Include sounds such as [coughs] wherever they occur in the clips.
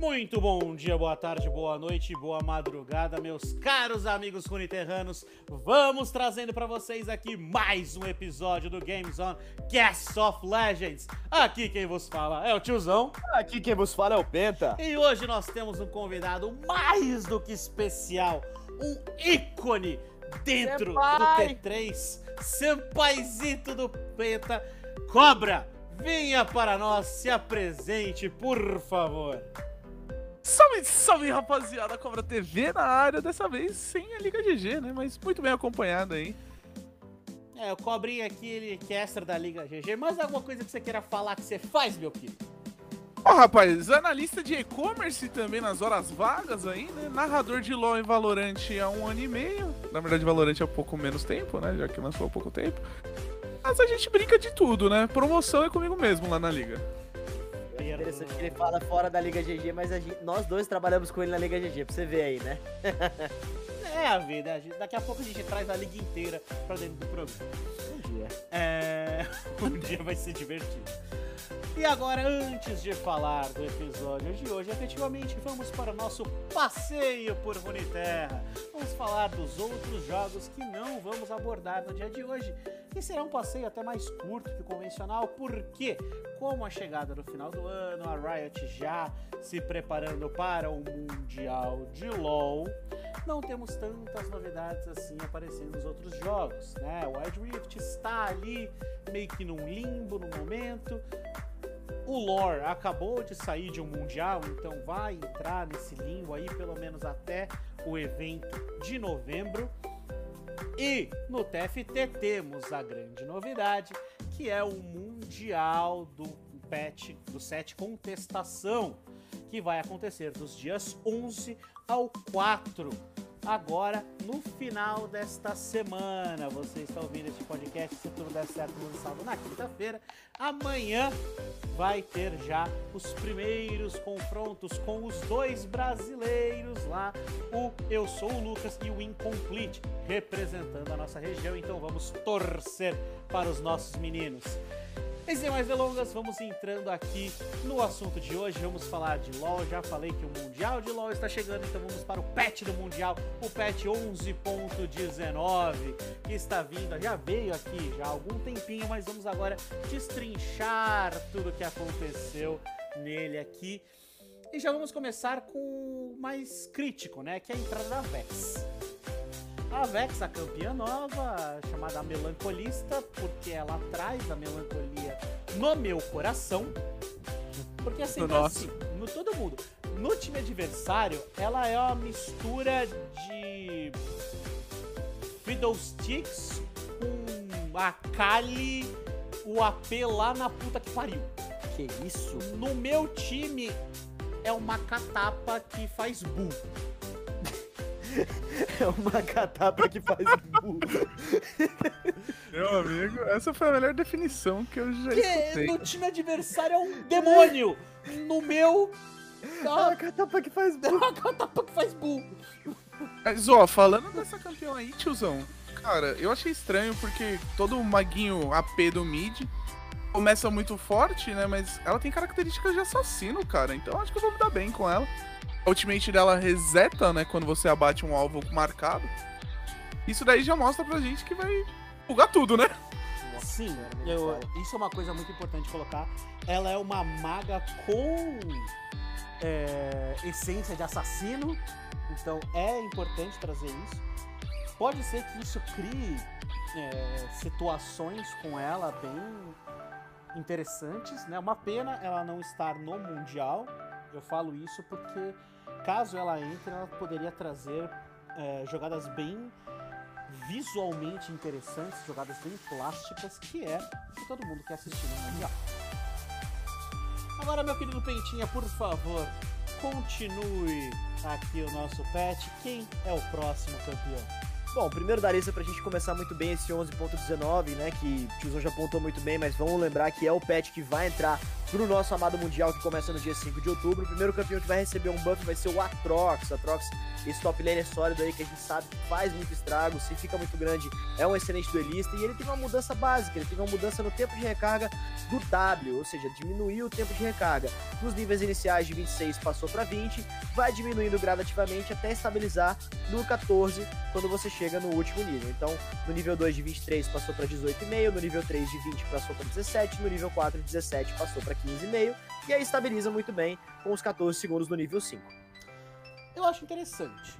Muito bom dia, boa tarde, boa noite, boa madrugada, meus caros amigos runiterranos. Vamos trazendo para vocês aqui mais um episódio do Games On Cast of Legends. Aqui quem vos fala é o tiozão. Aqui quem vos fala é o Penta. E hoje nós temos um convidado mais do que especial, um ícone dentro Senpai. do T3, sempaizito do Penta, Cobra. Venha para nós, se apresente, por favor. Salve, salve rapaziada, Cobra TV na área, dessa vez sem a Liga GG, né? Mas muito bem acompanhado aí. É, o Cobrinha aqui, ele que é extra da Liga GG. Mais alguma coisa que você queira falar que você faz, meu querido? Ó, rapaz, analista de e-commerce também nas horas vagas aí, né? Narrador de LoL e Valorant há um ano e meio. Na verdade, Valorant há pouco menos tempo, né? Já que lançou há pouco tempo. Mas a gente brinca de tudo, né? Promoção é comigo mesmo lá na liga. É interessante que ele fala fora da Liga GG, mas a gente- nós dois trabalhamos com ele na Liga GG, pra você ver aí, né? [laughs] É a vida. gente- Daqui a pouco a gente traz a liga inteira pra dentro do programa. Um dia. É. [laughs] Um dia vai ser divertido. E agora, antes de falar do episódio de hoje, efetivamente vamos para o nosso passeio por Runeterra. Vamos falar dos outros jogos que não vamos abordar no dia de hoje. E será um passeio até mais curto que o convencional, porque, como a chegada do final do ano, a Riot já se preparando para o Mundial de LoL, não temos tantas novidades assim aparecendo nos outros jogos, né? O Wild Rift está ali meio que num limbo no momento. O lore acabou de sair de um mundial, então vai entrar nesse limbo aí pelo menos até o evento de novembro. E no TFT temos a grande novidade, que é o mundial do patch do set contestação, que vai acontecer dos dias 11 ao 4 agora no final desta semana. Você está ouvindo esse podcast, se tudo der certo, lançado na quinta-feira. Amanhã vai ter já os primeiros confrontos com os dois brasileiros lá, o Eu Sou o Lucas e o Incomplete, representando a nossa região. Então vamos torcer para os nossos meninos. E sem mais delongas, vamos entrando aqui no assunto de hoje. Vamos falar de LoL. Já falei que o Mundial de LoL está chegando, então vamos para o patch do Mundial, o patch 11.19, que está vindo, já veio aqui já há algum tempinho, mas vamos agora destrinchar tudo o que aconteceu nele aqui. E já vamos começar com o mais crítico, né? Que é a entrada da Vex. A Vex, a campeã nova, chamada Melancolista, porque ela traz a melancolia no meu coração. Porque assim, No nosso. assim, no todo mundo. No time adversário, ela é uma mistura de Fiddlesticks com a Kali, o AP lá na puta que pariu. Que isso? No meu time, é uma catapa que faz bull. É uma catapa que faz bu. Meu amigo, essa foi a melhor definição que eu já Que escutei. no time adversário é um demônio. No meu. É uma catapa que faz É bu. uma catapa que faz bull. Mas, ó, falando dessa campeã aí, tiozão, cara, eu achei estranho porque todo maguinho AP do mid começa muito forte, né? Mas ela tem características de assassino, cara. Então acho que eu vou me dar bem com ela. A ultimate dela reseta, né? Quando você abate um alvo marcado. Isso daí já mostra pra gente que vai bugar tudo, né? Sim, nem eu- isso é uma coisa muito importante colocar. Ela é uma maga com é, essência de assassino, então é importante trazer isso. Pode ser que isso crie é, situações com ela bem interessantes, né? Uma pena ela não estar no mundial. Eu falo isso porque caso ela entre, ela poderia trazer é, jogadas bem visualmente interessantes, jogadas bem plásticas, que é o que todo mundo quer assistir no Mundial. Agora, meu querido Pentinha, por favor, continue aqui o nosso patch. Quem é o próximo campeão? Bom, primeiro da lista pra gente começar muito bem esse 11.19, né? Que o Tiozão já apontou muito bem, mas vamos lembrar que é o patch que vai entrar pro nosso amado Mundial que começa no dia 5 de outubro. O primeiro campeão que vai receber um buff vai ser o Atrox. Atrox, esse top laner sólido aí que a gente sabe faz muito estrago, se fica muito grande, é um excelente duelista. E ele tem uma mudança básica, ele tem uma mudança no tempo de recarga do W, ou seja, diminuiu o tempo de recarga. Nos níveis iniciais de 26 passou para 20, vai diminuindo gradativamente até estabilizar no 14 quando você chega no último nível. Então, no nível 2 de 23 passou para 18,5, no nível 3 de 20 passou para 17, no nível 4 de 17 passou para 15,5 e aí estabiliza muito bem com os 14 segundos no nível 5. Eu acho interessante.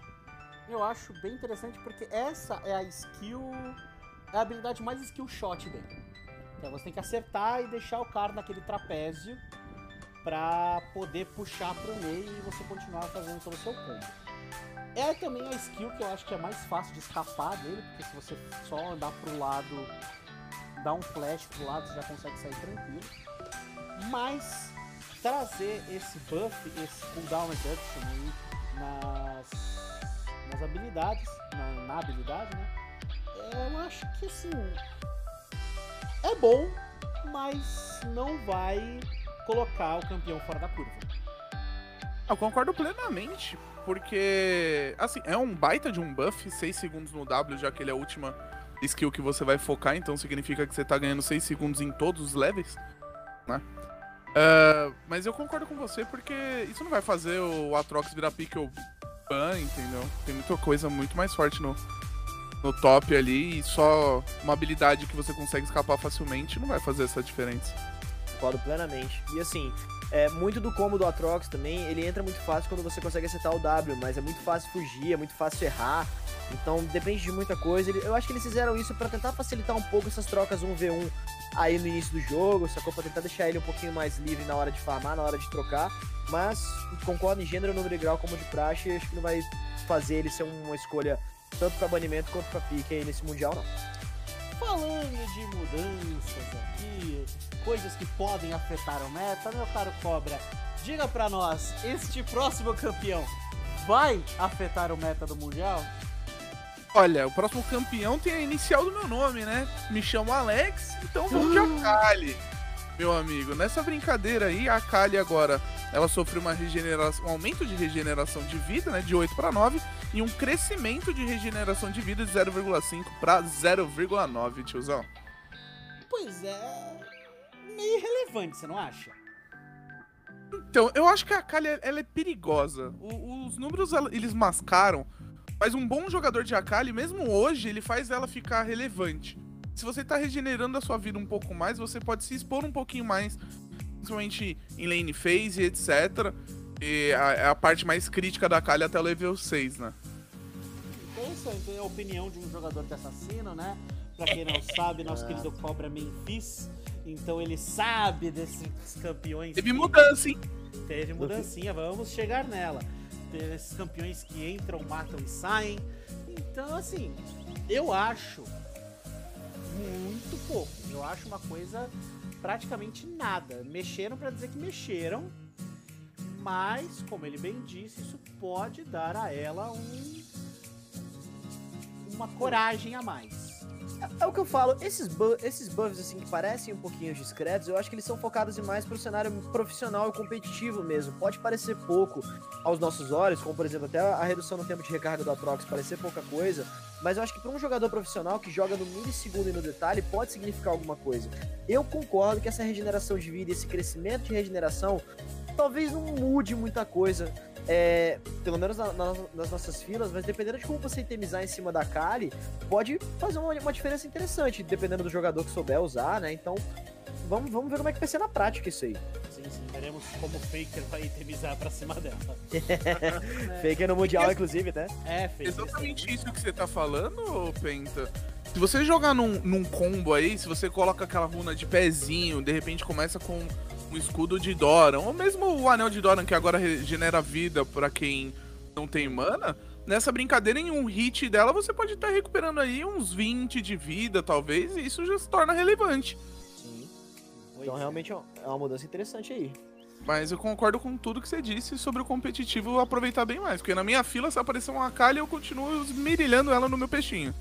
Eu acho bem interessante porque essa é a skill, é a habilidade mais skill shot dele. Então você tem que acertar e deixar o cara naquele trapézio para poder puxar pro meio e você continuar fazendo todo o seu combo. É também a skill que eu acho que é mais fácil de escapar dele, porque se você só andar pro lado, dar um flash pro lado, você já consegue sair tranquilo. Mas trazer esse buff, esse cooldown reduction aí nas, nas habilidades, na, na habilidade, né? Eu acho que assim. É bom, mas não vai colocar o campeão fora da curva. Eu concordo plenamente, porque, assim, é um baita de um buff, 6 segundos no W, já que ele é a última skill que você vai focar, então significa que você tá ganhando 6 segundos em todos os levels, né? Uh, mas eu concordo com você porque isso não vai fazer o Atrox virar pickle ban, entendeu? Tem muita coisa muito mais forte no, no top ali e só uma habilidade que você consegue escapar facilmente não vai fazer essa diferença. Concordo plenamente. E assim, é, muito do combo do Atrox também, ele entra muito fácil quando você consegue acertar o W, mas é muito fácil fugir, é muito fácil errar. Então depende de muita coisa. Eu acho que eles fizeram isso para tentar facilitar um pouco essas trocas 1v1 aí no início do jogo, sacou? Pra tentar deixar ele um pouquinho mais livre na hora de farmar, na hora de trocar. Mas concordo em gênero, número de grau como de praxe, acho que não vai fazer ele ser uma escolha tanto para banimento quanto para pique aí nesse Mundial, não. Falando de mudanças aqui, coisas que podem afetar o meta, meu caro Cobra, diga para nós, este próximo campeão vai afetar o meta do Mundial? Olha, o próximo campeão tem a inicial do meu nome, né? Me chamo Alex, então vamos de Akali, meu amigo. Nessa brincadeira aí, a Akali agora, ela sofreu uma regeneração, um aumento de regeneração de vida, né? De 8 para 9 e um crescimento de regeneração de vida de 0,5 para 0,9, tiozão. Pois é, meio irrelevante, você não acha? Então, eu acho que a Akali ela é perigosa. O, os números eles mascaram, mas um bom jogador de Akali, mesmo hoje, ele faz ela ficar relevante. Se você tá regenerando a sua vida um pouco mais, você pode se expor um pouquinho mais, principalmente em lane phase, etc. E a, é a parte mais crítica da Akali até o level 6, né? Interessante, é a opinião de um jogador de assassino, né? Pra quem não sabe, nosso [laughs] querido Cobra Memphis. Então ele sabe desses campeões. Teve mudança, hein? Teve mudancinha, vamos chegar nela. Teve esses campeões que entram, matam e saem. Então, assim, eu acho muito pouco. Eu acho uma coisa praticamente nada. Mexeram para dizer que mexeram, mas, como ele bem disse, isso pode dar a ela um, uma coragem a mais. É, é o que eu falo, esses, esses buffs assim que parecem um pouquinho discretos, eu acho que eles são focados mais pro cenário profissional e competitivo mesmo. Pode parecer pouco aos nossos olhos, como por exemplo até a redução no tempo de recarga do Atrox parecer pouca coisa, mas eu acho que para um jogador profissional que joga no milissegundo e no detalhe pode significar alguma coisa. Eu concordo que essa regeneração de vida, esse crescimento de regeneração, talvez não mude muita coisa é, pelo menos na, na, nas nossas filas, mas dependendo de como você itemizar em cima da Kali, pode fazer uma, uma, diferença interessante, dependendo do jogador que souber usar, né? Então, vamos, vamos ver como é que vai ser na prática isso aí. Sim, sim, veremos como o Faker vai itemizar pra cima dela. [laughs] Faker no Mundial, inclusive, né? É, Faker. Exatamente isso que você tá falando, Penta. Se você jogar num, num combo aí, se você coloca aquela runa de pezinho, de repente começa com um escudo de Doran, ou mesmo o anel de Doran que agora regenera vida para quem não tem mana, nessa brincadeira em um hit dela você pode estar tá recuperando aí uns 20 de vida, talvez, e isso já se torna relevante. Sim. Então realmente é uma mudança interessante aí. Mas eu concordo com tudo que você disse sobre o competitivo aproveitar bem mais. Porque na minha fila, se aparecer uma calha, eu continuo esmerilhando ela no meu peixinho.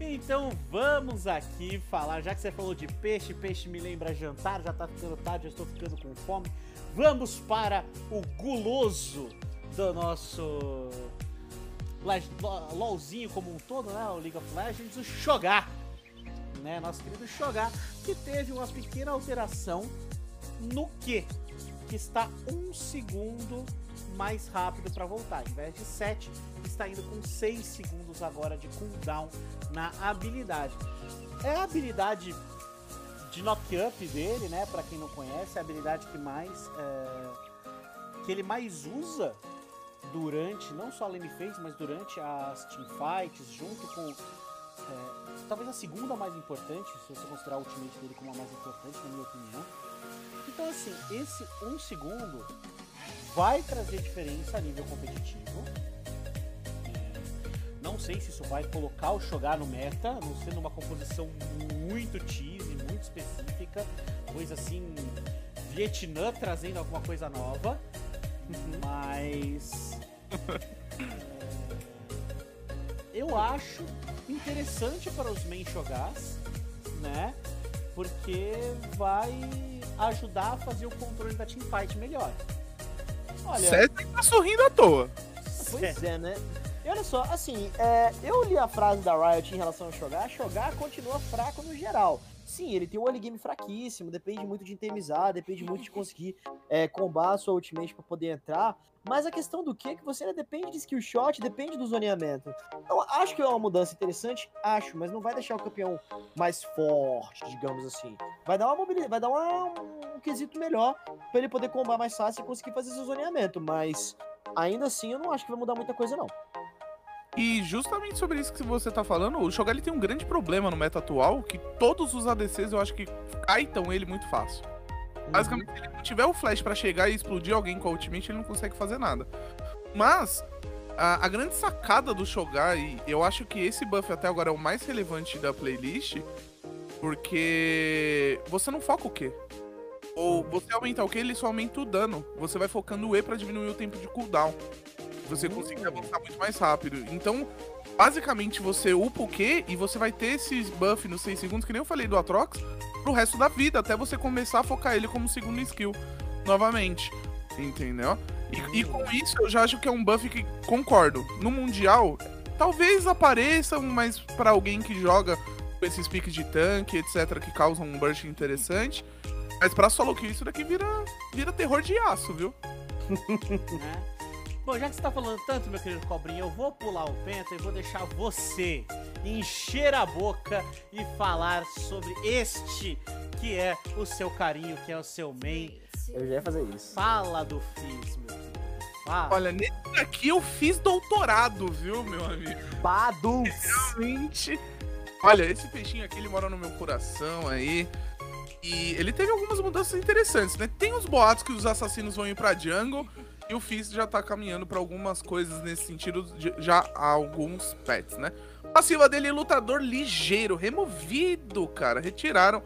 Então vamos aqui falar, já que você falou de peixe, peixe me lembra jantar, já tá ficando tarde, eu estou ficando com fome. Vamos para o guloso do nosso LOLzinho como um todo, né? O League of Legends, o Shogar. Né? Nosso querido Shogar, que teve uma pequena alteração no que? Que está um segundo mais rápido para voltar. Em vez de 7, está indo com 6 segundos agora de cooldown na habilidade. É a habilidade de knock-up dele, né? Para quem não conhece, é a habilidade que mais é, que ele mais usa durante, não só a lane phase, mas durante as teamfights, junto com é, talvez a segunda mais importante, se você considerar o ultimate dele como a mais importante, na minha opinião. Então assim, esse um segundo vai trazer diferença a nível competitivo. Não sei se isso vai colocar o Shogar no meta, não sendo uma composição muito cheesy, muito específica, coisa assim, Vietnã trazendo alguma coisa nova, mas [laughs] é, eu acho interessante para os main Shogars, né? Porque vai ajudar a fazer o controle da teamfight melhor. Olha. César tá sorrindo à toa. Pois é, né? E olha só, assim, é, eu li a frase da Riot em relação a Shogar. Shogar continua fraco no geral. Sim, ele tem um early game fraquíssimo, depende muito de intemizar, depende muito de conseguir é, combar a sua ultimate para poder entrar. Mas a questão do que é que você ainda depende de skill shot, depende do zoneamento. Então, acho que é uma mudança interessante, acho, mas não vai deixar o campeão mais forte, digamos assim. Vai dar uma mobilidade, vai dar uma, um quesito melhor para ele poder combar mais fácil e conseguir fazer seu zoneamento, mas ainda assim eu não acho que vai mudar muita coisa não. E justamente sobre isso que você tá falando, o Shogar tem um grande problema no meta atual, que todos os ADCs eu acho que kaitam ele muito fácil. Basicamente, se ele não tiver o flash para chegar e explodir alguém com a ultimate, ele não consegue fazer nada. Mas, a, a, grande sacada do Shogar, e eu acho que esse buff até agora é o mais relevante da playlist, porque você não foca o Q. Ou você aumenta o Q, ele só aumenta o dano. Você vai focando o E para diminuir o tempo de cooldown você consegue avançar muito mais rápido. Então, basicamente, você upa o Q e você vai ter esses buff nos 6 segundos, que nem eu falei do Atrox, pro resto da vida, até você começar a focar ele como segundo skill novamente. Entendeu? E, e com isso eu já acho que é um buff que concordo. No Mundial, talvez apareça, mas para alguém que joga com esses piques de tanque, etc., que causam um burst interessante. Mas pra solo kill, isso daqui vira, vira terror de aço, viu? [laughs] Bom, já que você tá falando tanto, meu querido Cobrinha, eu vou pular o penta e vou deixar você encher a boca e falar sobre este que é o seu carinho, que é o seu main. Eu já ia fazer isso. Fala do Fizz, meu querido. Fala. Olha, nesse daqui eu fiz doutorado, viu, meu amigo? Badum! Realmente. Olha, esse peixinho aqui, ele mora no meu coração aí. E ele teve algumas mudanças interessantes, né? Tem os boatos que os assassinos vão ir pra jungle. E o Fizz já tá caminhando para algumas coisas nesse sentido, já há alguns pets, né? Passiva dele, lutador ligeiro, removido, cara. Retiraram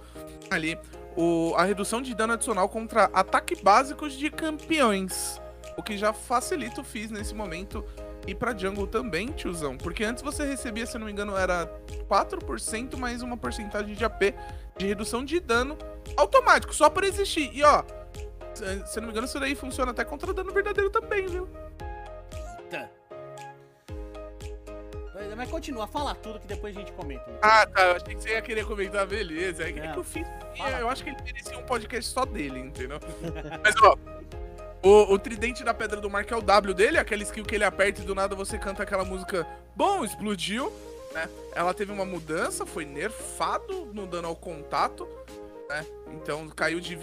ali o, a redução de dano adicional contra ataques básicos de campeões. O que já facilita o Fizz nesse momento. E pra jungle também, tiozão. Porque antes você recebia, se não me engano, era 4% mais uma porcentagem de AP de redução de dano automático, só por existir. E ó, se não me engano, isso daí funciona até contra dano verdadeiro também, viu? Eita. Mas continua, fala tudo que depois a gente comenta. Ah, tá. Eu achei que você ia querer comentar, beleza. É, que eu fiz. Eu acho que ele merecia um podcast só dele, entendeu? [laughs] Mas, ó. O, o, tridente da pedra do mar, que é o W dele, aquela skill que ele aperta e do nada você canta aquela música Bom, explodiu, né? Ela teve uma mudança, foi nerfado no dano ao contato né? Então caiu de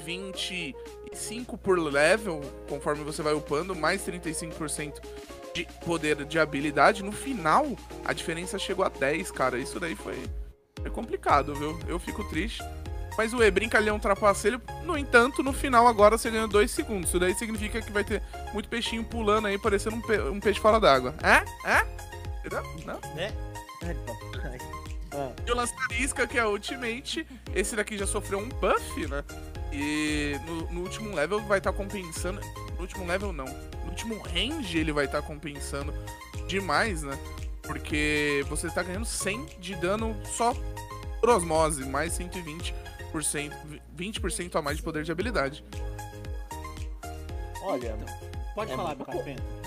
25 por level, conforme você vai upando, mais 35% de poder de habilidade. No final, a diferença chegou a 10, cara. Isso daí foi, foi complicado, viu? Eu fico triste. Mas o E brinca ali é um trapaceiro. No entanto, no final agora você ganha 2 segundos. Isso daí significa que vai ter muito peixinho pulando aí, parecendo um, pe um peixe fora d'água. É? É? Entendeu? Não? É. Ah. E o Lançarisca, que é Ultimate, esse daqui já sofreu um buff, né? E no, no último level vai estar tá compensando. No último level não. No último range ele vai estar tá compensando demais, né? Porque você tá ganhando 100 de dano só por osmose, mais 120%, 20% a mais de poder de habilidade. Olha, Pode É falar, meu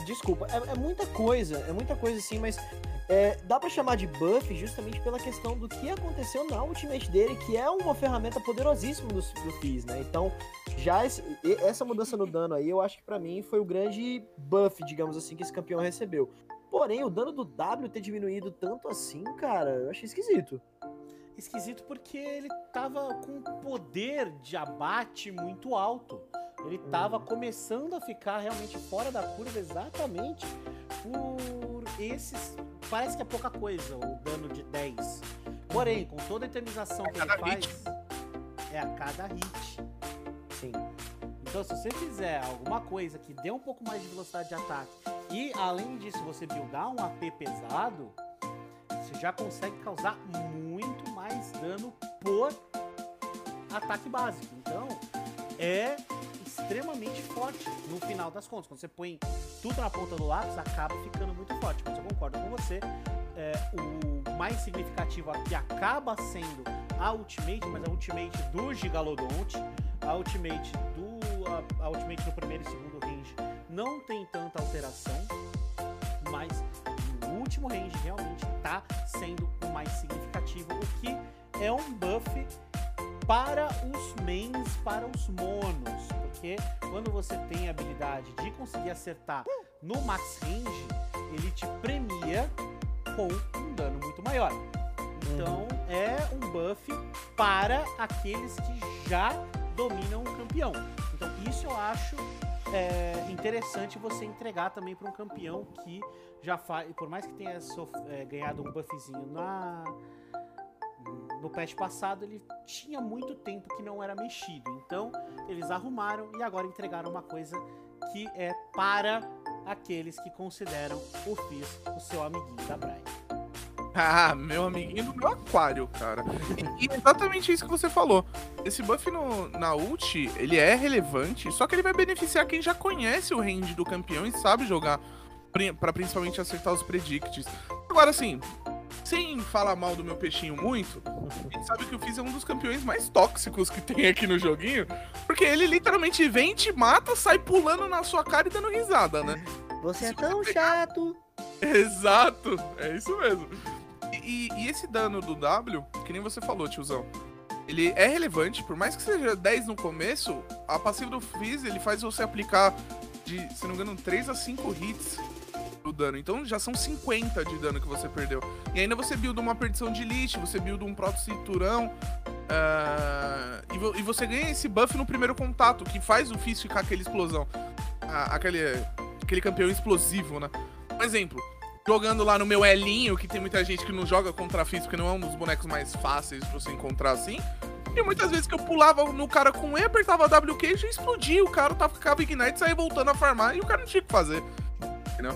desculpa, é, é muita coisa, é muita coisa sim, mas é, dá pra chamar de buff justamente pela questão do que aconteceu na ultimate dele, que é uma ferramenta poderosíssima do, do Fizz, né? Então, já esse- essa mudança no dano aí, eu acho que pra mim foi o grande buff, digamos assim, que esse campeão recebeu. Porém, o dano do W ter diminuído tanto assim, cara, eu achei esquisito. Esquisito porque ele tava com um poder de abate muito alto. Ele tava começando a ficar realmente fora da curva exatamente por esses. Parece que é pouca coisa o dano de 10. Porém, com toda a eternização que ele cada faz, hit. é a cada hit. Sim. Então, se você fizer alguma coisa que dê um pouco mais de velocidade de ataque e, além disso, você buildar um AP pesado, você já consegue causar muito mais dano por ataque básico. Então, é extremamente forte no final das contas. Quando você põe tudo na ponta do lápis, acaba ficando muito forte. Mas eu concordo com você. é, o mais significativo aqui acaba sendo a Ultimate, mas a Ultimate do Gigalodonte, a Ultimate do a, a Ultimate no primeiro e segundo range não tem tanta alteração, mas no último range realmente está sendo o mais significativo, o que é um buff para os mains, para os monos, porque quando você tem a habilidade de conseguir acertar no max range, ele te premia com um dano muito maior. Então é um buff para aqueles que já dominam o campeão. Então isso eu acho é, interessante você entregar também para um campeão que já faz, por mais que tenha é, ganhado um buffzinho na no patch passado, ele tinha muito tempo que não era mexido. Então eles arrumaram e agora entregaram uma coisa que é para aqueles que consideram o Fizz o seu amiguinho da praia. Ah, meu amiguinho do meu aquário, cara. E, exatamente isso que você falou. Esse buff no, na ult, ele é relevante, só que ele vai beneficiar quem já conhece o range do campeão e sabe jogar pra principalmente acertar os predicts. Agora, assim, sem falar mal do meu peixinho muito, a gente sabe que o Fizz é um dos campeões mais tóxicos que tem aqui no joguinho, porque ele literalmente vem, te mata, sai pulando na sua cara e dando risada, né? Você é Se tão você chato. Exato, é isso mesmo. E, e- e esse dano do W, que nem você falou, tiozão, ele é relevante, por mais que seja 10 no começo, a passiva do Fizz, ele faz você aplicar de, se não me engano, 3 a 5 hits do dano. Então já são 50 de dano que você perdeu. E ainda você builda uma perdição de elite, você builda um proto-cinturão, ah, e, vo- e você ganha esse buff no primeiro contato, que faz o Fizz ficar aquela explosão. Aquele, aquele campeão explosivo, né? Um exemplo, jogando lá no meu Elinho, que tem muita gente que não joga contra Fizz, porque não é um dos bonecos mais fáceis de você encontrar assim. E muitas vezes que eu pulava no cara com E, apertava W queijo e explodia. O cara tava, ficava Ignite, saía voltando a farmar e o cara não tinha o que fazer. Entendeu?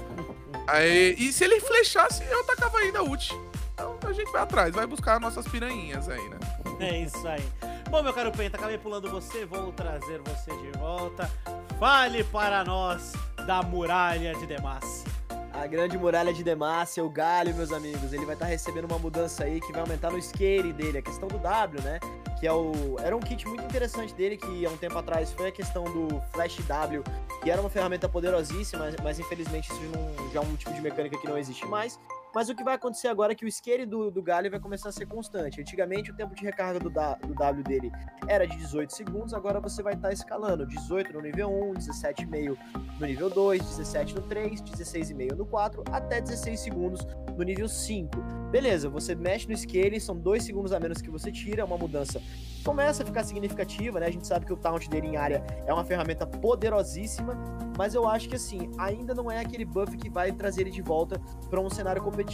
Aí, e se ele flechasse, eu atacava ainda ult. Então a gente vai atrás, vai buscar nossas piranhinhas aí, né? É isso aí. Bom, meu caro Penta, acabei pulando você, vou trazer você de volta. Fale para nós da muralha de Demacia. A grande muralha de Demacia, o Galho, meus amigos, ele vai estar recebendo uma mudança aí que vai aumentar no skate dele, a questão do W, né? Que é o. Era um kit muito interessante dele, que há um tempo atrás foi a questão do Flash W, que era uma ferramenta poderosíssima, mas, mas infelizmente isso não, já é um tipo de mecânica que não existe mais. Mas o que vai acontecer agora é que o skate do, do Galho vai começar a ser constante. Antigamente o tempo de recarga do, da- do W dele era de 18 segundos, agora você vai estar escalando 18 no nível 1, 17,5 no nível 2, 17 no 3, 16,5 no 4, até 16 segundos no nível 5. Beleza, você mexe no scale, são 2 segundos a menos que você tira, é uma mudança começa a ficar significativa, né? A gente sabe que o taunt dele em área é uma ferramenta poderosíssima, mas eu acho que assim, ainda não é aquele buff que vai trazer ele de volta para um cenário competitivo.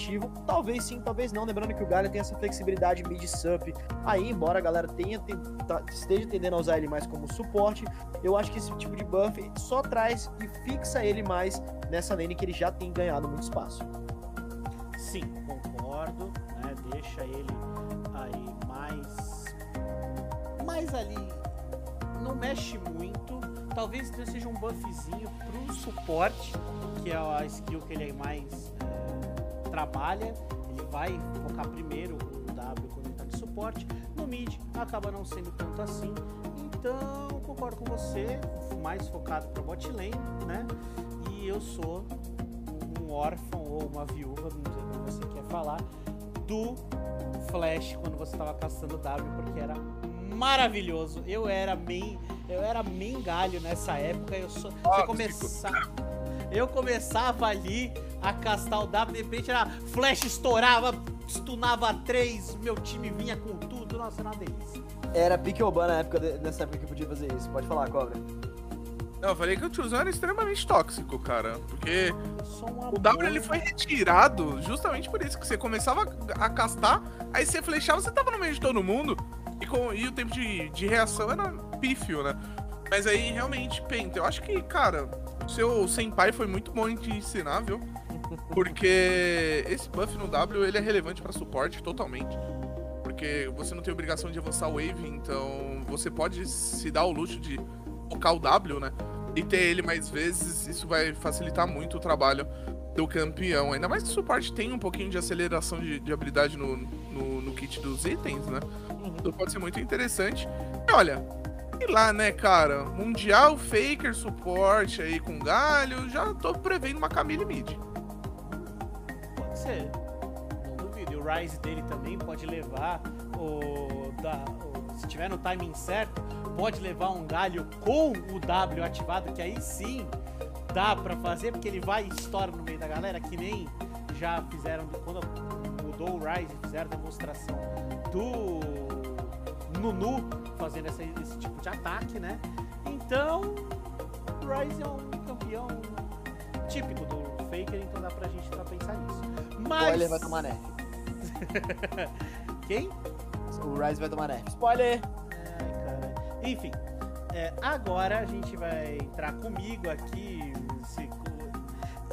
Talvez sim, talvez não. Lembrando que o Galha tem essa flexibilidade mid-sup aí, embora a galera tenha, ten- tá- esteja tendendo a usar ele mais como suporte, eu acho que esse tipo de buff só traz e fixa ele mais nessa lane que ele já tem ganhado muito espaço. Sim, concordo, né? Deixa ele aí mais. Mais ali. Não mexe muito. Talvez seja um buffzinho pro suporte, que é a skill que ele é mais. é, trabalha, ele vai focar primeiro o W quando ele tá de suporte. No mid acaba não sendo tanto assim. Então, concordo com você, mais focado para bot lane, né? E eu sou um órfão ou uma viúva, não sei como você quer falar, do Flash quando você tava caçando W, porque era maravilhoso. Eu era main, eu era main galho nessa época. Eu sou, você começar, eu começava ali a castar o W, de repente era Flash estourava, stunava três, meu time vinha com tudo. Nossa, era uma delícia. Era pique Oban na época, de- nessa época que podia fazer isso. Pode falar, cobra. Não, eu falei que o tiozão era extremamente tóxico, cara. Porque o W ele foi retirado justamente por isso, que você começava a castar, aí você flechava, você tava no meio de todo mundo, e, com, e o tempo de, de reação era pífio, né? Mas aí, realmente, Penta, eu acho que, cara, o seu senpai foi muito bom em te ensinar, viu? Porque esse buff no W, ele é relevante pra suporte totalmente. Porque você não tem obrigação de avançar o wave, então você pode se dar o luxo de focar o W, né? E ter ele mais vezes, isso vai facilitar muito o trabalho do campeão. Ainda mais que o suporte tem um pouquinho de aceleração de, de habilidade no, no, no kit dos itens, né? Então pode ser muito interessante. E olha, e lá, né, cara? Mundial, Faker, suporte aí com galho. Já tô prevendo uma Camille mid. Ser. Não duvido. E o Rise dele também pode levar o, da, o- Se tiver no timing certo, pode levar um galho com o W ativado, que aí sim dá pra fazer, porque ele vai e estoura no meio da galera, que nem já fizeram quando mudou o Rise, fizeram demonstração do Nunu fazendo essa- esse tipo de ataque, né? Então, o Rise é um campeão típico do Faker, então dá pra gente pra pensar nisso. Mas. Spoiler vai tomar nerf. [laughs] Quem? O Rise vai tomar nerf. Spoiler! Ai, cara. Enfim, é, agora a gente vai entrar comigo aqui. Esse,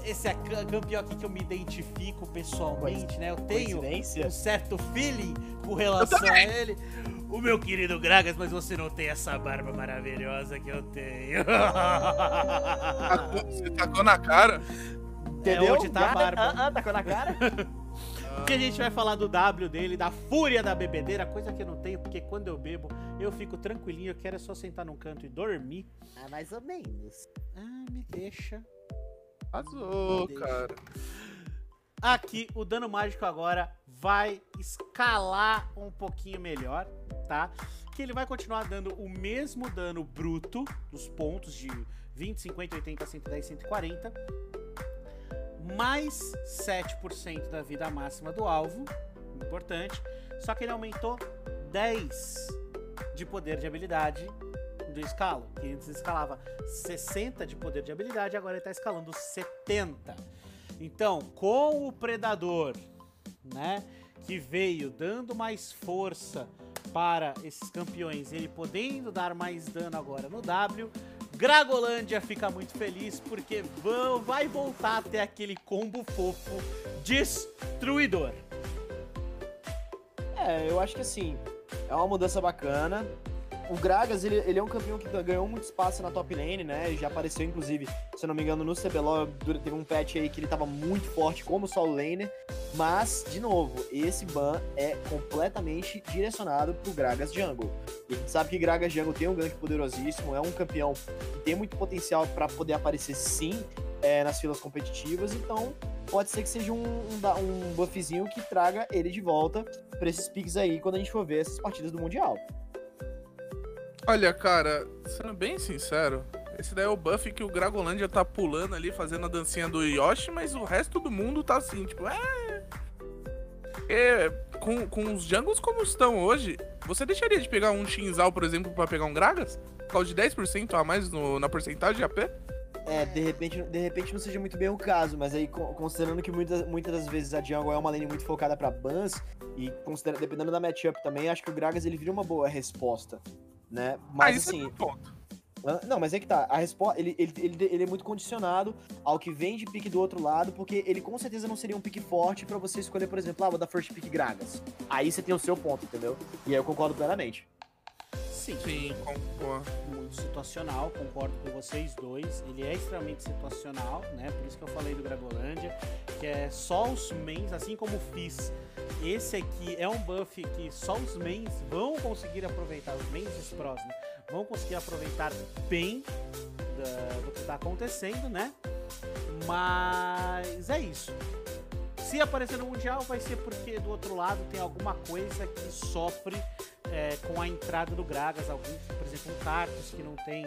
esse é ca- campeão aqui que eu me identifico pessoalmente, né? Eu tenho um certo feeling com relação a ele. O meu querido Gragas, mas você não tem essa barba maravilhosa que eu tenho. Você tacou na cara. [laughs] Entendeu? onde tá a barba. Ah, ah, tacou na cara? [laughs] Que a gente vai falar do W dele, da fúria da bebedeira, coisa que eu não tenho, porque quando eu bebo, eu fico tranquilinho, eu quero é só sentar num canto e dormir. ah, mais ou menos. Ah, me deixa. Azul, Deixa. cara. Aqui, o dano mágico agora vai escalar um pouquinho melhor, tá? Que ele vai continuar dando o mesmo dano bruto dos pontos de 20, 50, 80, 110, 140. Mais 7% da vida máxima do alvo. Importante. Só que ele aumentou 10 de poder de habilidade do escalo. Que antes escalava 60 de poder de habilidade, agora ele tá escalando 70. Então, com o Predador, né, que veio dando mais força para esses campeões, ele podendo dar mais dano agora no W, Gragolândia fica muito feliz porque vão, vai voltar a ter aquele combo fofo destruidor. É, eu acho que assim, é uma mudança bacana. O Gragas, ele, ele é um campeão que ganhou muito espaço na top lane, né? Já apareceu, inclusive, se eu não me engano, no CBLOL, teve um patch aí que ele tava muito forte como solo laner. Mas, de novo, esse ban é completamente direcionado pro Gragas Jungle. E a gente sabe que Gragas Jungle tem um gank poderosíssimo, é um campeão que tem muito potencial pra poder aparecer sim é, nas filas competitivas, então pode ser que seja um, um, um buffzinho que traga ele de volta pra esses picks aí quando a gente for ver essas partidas do Mundial. Olha, cara, sendo bem sincero, esse daí é o buff que o Gragolândia tá pulando ali, fazendo a dancinha do Yoshi, mas o resto do mundo tá assim, tipo, é. É, com, com os jungles como estão hoje, você deixaria de pegar um Shinzal, por exemplo, pra pegar um Gragas? Por causa de 10% a mais no- na porcentagem de AP? É, de repente, de repente não seja muito bem o caso, mas aí con- considerando que muitas, muitas das vezes a jungle é uma lane muito focada pra bans, e dependendo da matchup também, acho que o Gragas ele vira uma boa resposta, né? ah, Mas isso assim, é ponto. Ah, Não, mas é que tá. A resposta. Ele, ele, ele, ele é muito condicionado ao que vem de pique do outro lado, porque ele com certeza não seria um pique forte pra você escolher, por exemplo, ah, vou dar first pick Gragas. Aí você tem o seu ponto, entendeu? E aí eu concordo plenamente. Sim. Sim, boa. Muito situacional, concordo com vocês dois. Ele é extremamente situacional, né? Por isso que eu falei do Gragolândia, que é só os mains, assim como o Fizz. Esse aqui é um buff que só os mains vão conseguir aproveitar, os mains e os pros, né? Vão conseguir aproveitar bem do que tá acontecendo, né? Mas é isso. Se aparecer no Mundial, vai ser porque do outro lado tem alguma coisa que sofre é, com a entrada do Gragas. Algum, por exemplo, um Cartus que não tem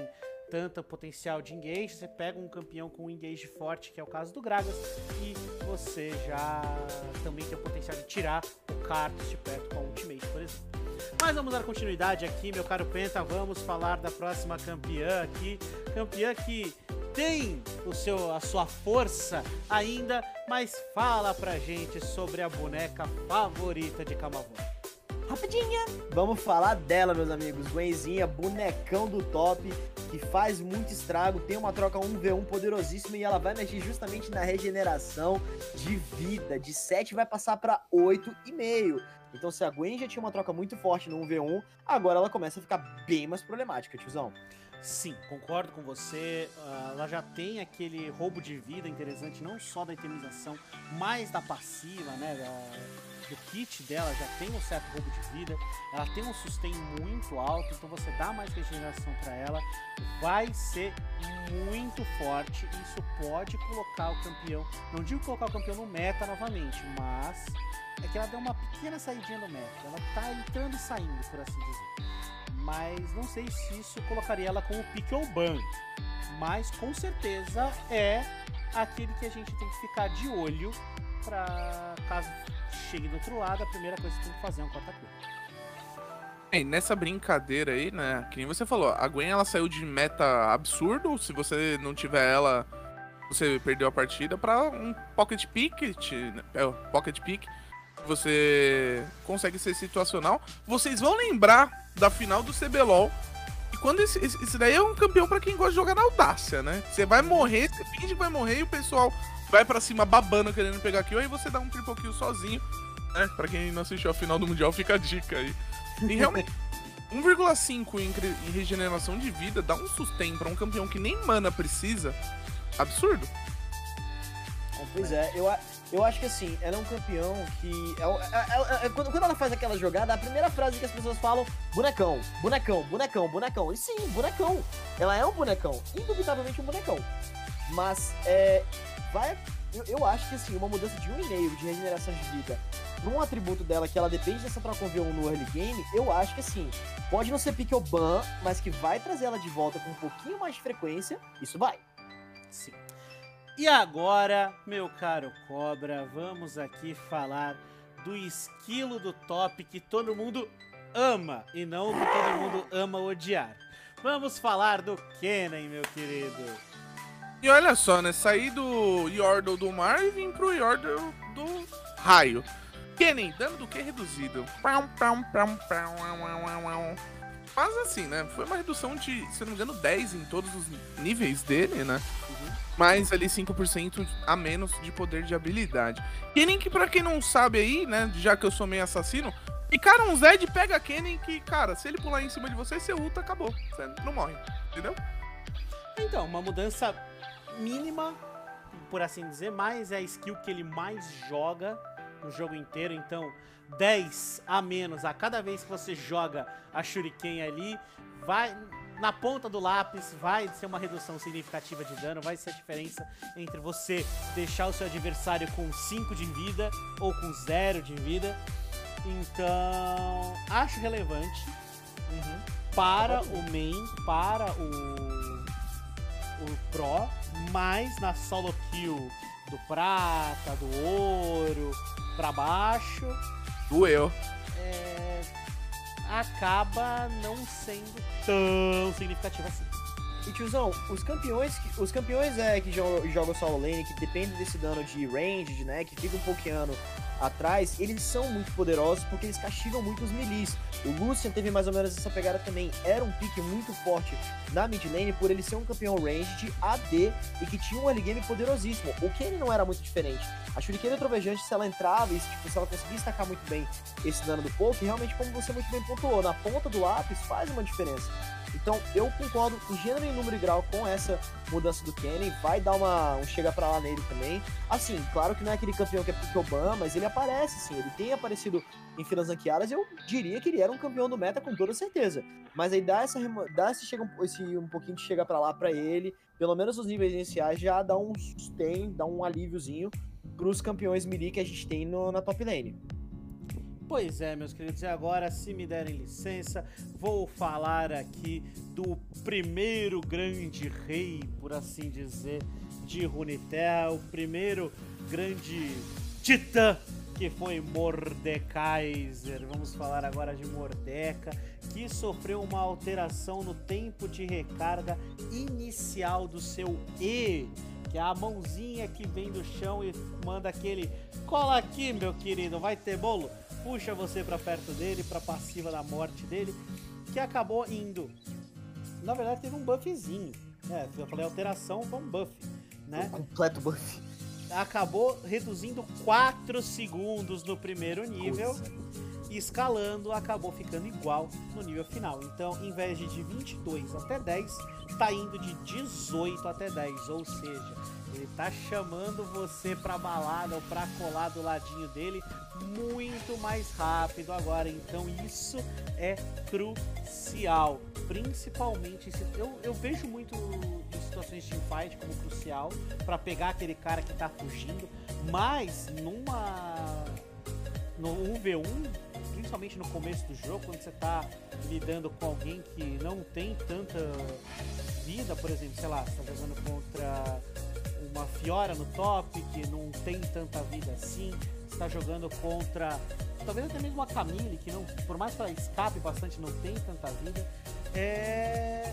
tanto potencial de engage. Você pega um campeão com um engage forte, que é o caso do Gragas, e você já também tem o potencial de tirar o Cartus de perto com a Ultimate, por exemplo. Mas vamos dar continuidade aqui, meu caro Penta. Vamos falar da próxima campeã aqui. Campeã que tem o seu, a sua força ainda, mas fala pra gente sobre a boneca favorita de Camavon. Rapidinha! Vamos falar dela, meus amigos. Gwenzinha, bonecão do top, que faz muito estrago, tem uma troca 1v1 poderosíssima e ela vai mexer justamente na regeneração de vida. De 7 vai passar pra 8,5. Então, se a Gwen já tinha uma troca muito forte no 1v1, agora ela começa a ficar bem mais problemática, tiozão. Sim, concordo com você. Ah, ela já tem aquele roubo de vida interessante, não só da itemização, mas da passiva, né? do kit dela já tem um certo roubo de vida. Ela tem um sustain muito alto, então você dá mais regeneração para ela. Vai ser muito forte. Isso pode colocar o campeão. Não digo colocar o campeão no meta novamente, mas é que ela deu uma pequena saidinha no meta. Ela tá entrando e saindo, por assim dizer mas não sei se isso colocaria ela como pick ou ban. Mas com certeza é aquele que a gente tem que ficar de olho para caso chegue do outro lado, a primeira coisa que tem que fazer é um corta-cura. Bem, nessa brincadeira aí, né? Que nem você falou, a Gwen ela saiu de meta absurdo. Se você não tiver ela, você perdeu a partida pra um pocket pick, né, é, pocket pick. Você consegue ser situacional. Vocês vão lembrar da final do CBLOL. E quando esse, esse, esse daí é um campeão pra quem gosta de jogar na audácia, né? Você vai morrer, você finge que vai morrer e o pessoal vai pra cima babando querendo pegar kill, aí você dá um triple kill sozinho. Né? Pra quem não assistiu a final do Mundial, fica a dica aí. E realmente, [laughs] 1,5 em, regeneração de vida dá um sustain pra um campeão que nem mana precisa. Absurdo. Pois é, eu, a- eu acho que assim, ela é um campeão que. É- é- é- quando, quando ela faz aquela jogada, a primeira frase que as pessoas falam: bonecão, bonecão, bonecão, bonecão. E sim, bonecão. Ela é um bonecão, indubitavelmente um bonecão. Mas é. Vai. Eu, eu acho que assim, uma mudança de 1,5 de regeneração de vida pra um atributo dela que ela depende dessa troca 1v1 no early game, eu acho que assim, pode não ser pick ou ban, mas que vai trazer ela de volta com um pouquinho mais de frequência, isso vai. Sim. E agora, meu caro Cobra, vamos aqui falar do esquilo do top que todo mundo ama e não que todo mundo ama odiar. Vamos falar do Kennen, meu querido. E olha só, né? Sair do Yordle do mar e vim pro Yordle do raio. Kennen, dano do que reduzido? Mas assim, né? Foi uma redução de, se não me engano, 10 em todos os níveis dele, né? Mais ali 5% a menos de poder de habilidade. Kennen que pra quem não sabe aí, né? Já que eu sou meio assassino, picaram um Zed, pega Kennen que, cara, se ele pular em cima de você, você ulta, acabou. Você não morre, entendeu? Então, uma mudança mínima, por assim dizer, mas é a skill que ele mais joga no jogo inteiro. Então, 10 a menos a cada vez que você joga a Shuriken ali, vai na ponta do lápis, vai ser uma redução significativa de dano, vai ser a diferença entre você deixar o seu adversário com 5 de vida ou com 0 de vida. Então, acho relevante para o main, para o, o pro, mas na solo kill do prata, do ouro, pra baixo, Doeu. é, acaba não sendo tão significativo assim. E tiozão, os campeões, os campeões é, que jo- jogam solo lane, que dependem desse dano de range, né, que fica um pouquinho atrás, eles são muito poderosos porque eles castigam muito os melees. O Lucian teve mais ou menos essa pegada também. Era um pique muito forte na mid lane por ele ser um campeão range de AD e que tinha um early game poderosíssimo. O Kenny não era muito diferente. A Shuriken Trovejante, se ela entrava e tipo, se ela conseguia destacar muito bem esse dano do poke, realmente, como você muito bem pontuou, na ponta do lápis faz uma diferença. Então, eu concordo em gênero, em número e grau com essa mudança do Kenny. Vai dar uma, um chega pra lá nele também. Assim, claro que não é aquele campeão que é pique Obama, mas ele aparece, sim. Ele tem aparecido em filas ranqueadas. Eu diria que ele era um campeão do meta com toda certeza. Mas aí dá, essa, dá esse, chega, esse um pouquinho de chega pra lá pra ele. Pelo menos os níveis iniciais já dá um sustain, dá um alíviozinho pros campeões melee que a gente tem no- na top lane. Pois é, meus queridos, e agora, se me derem licença, vou falar aqui do primeiro grande rei, por assim dizer, de Runeterra, o primeiro grande titã que foi Mordekaiser. Vamos falar agora de Mordeca, que sofreu uma alteração no tempo de recarga inicial do seu E, que é a mãozinha que vem do chão e manda aquele cola aqui, meu querido, vai ter bolo? Puxa você pra perto dele, pra passiva da morte dele, que acabou indo. Na verdade, teve um buffzinho. É, eu falei alteração, foi um buff, né? Um completo buff. Acabou reduzindo 4 segundos no primeiro nível Coisa. E escalando acabou ficando igual no nível final. Então, em vez de de 22 até 10, tá indo de 18 até 10, ou seja, ele tá chamando você pra balada ou pra colar do ladinho dele muito mais rápido agora. Então, isso é crucial, principalmente eu, eu vejo muito em situações de teamfight como crucial pra pegar aquele cara que tá fugindo, mas numa no 1v1, principalmente no começo do jogo, quando você tá lidando com alguém que não tem tanta vida, por exemplo, sei lá, você tá jogando contra uma Fiora no top, que não tem tanta vida assim, você tá jogando contra talvez até mesmo a Camille, que não, por mais que ela escape bastante, não tem tanta vida, é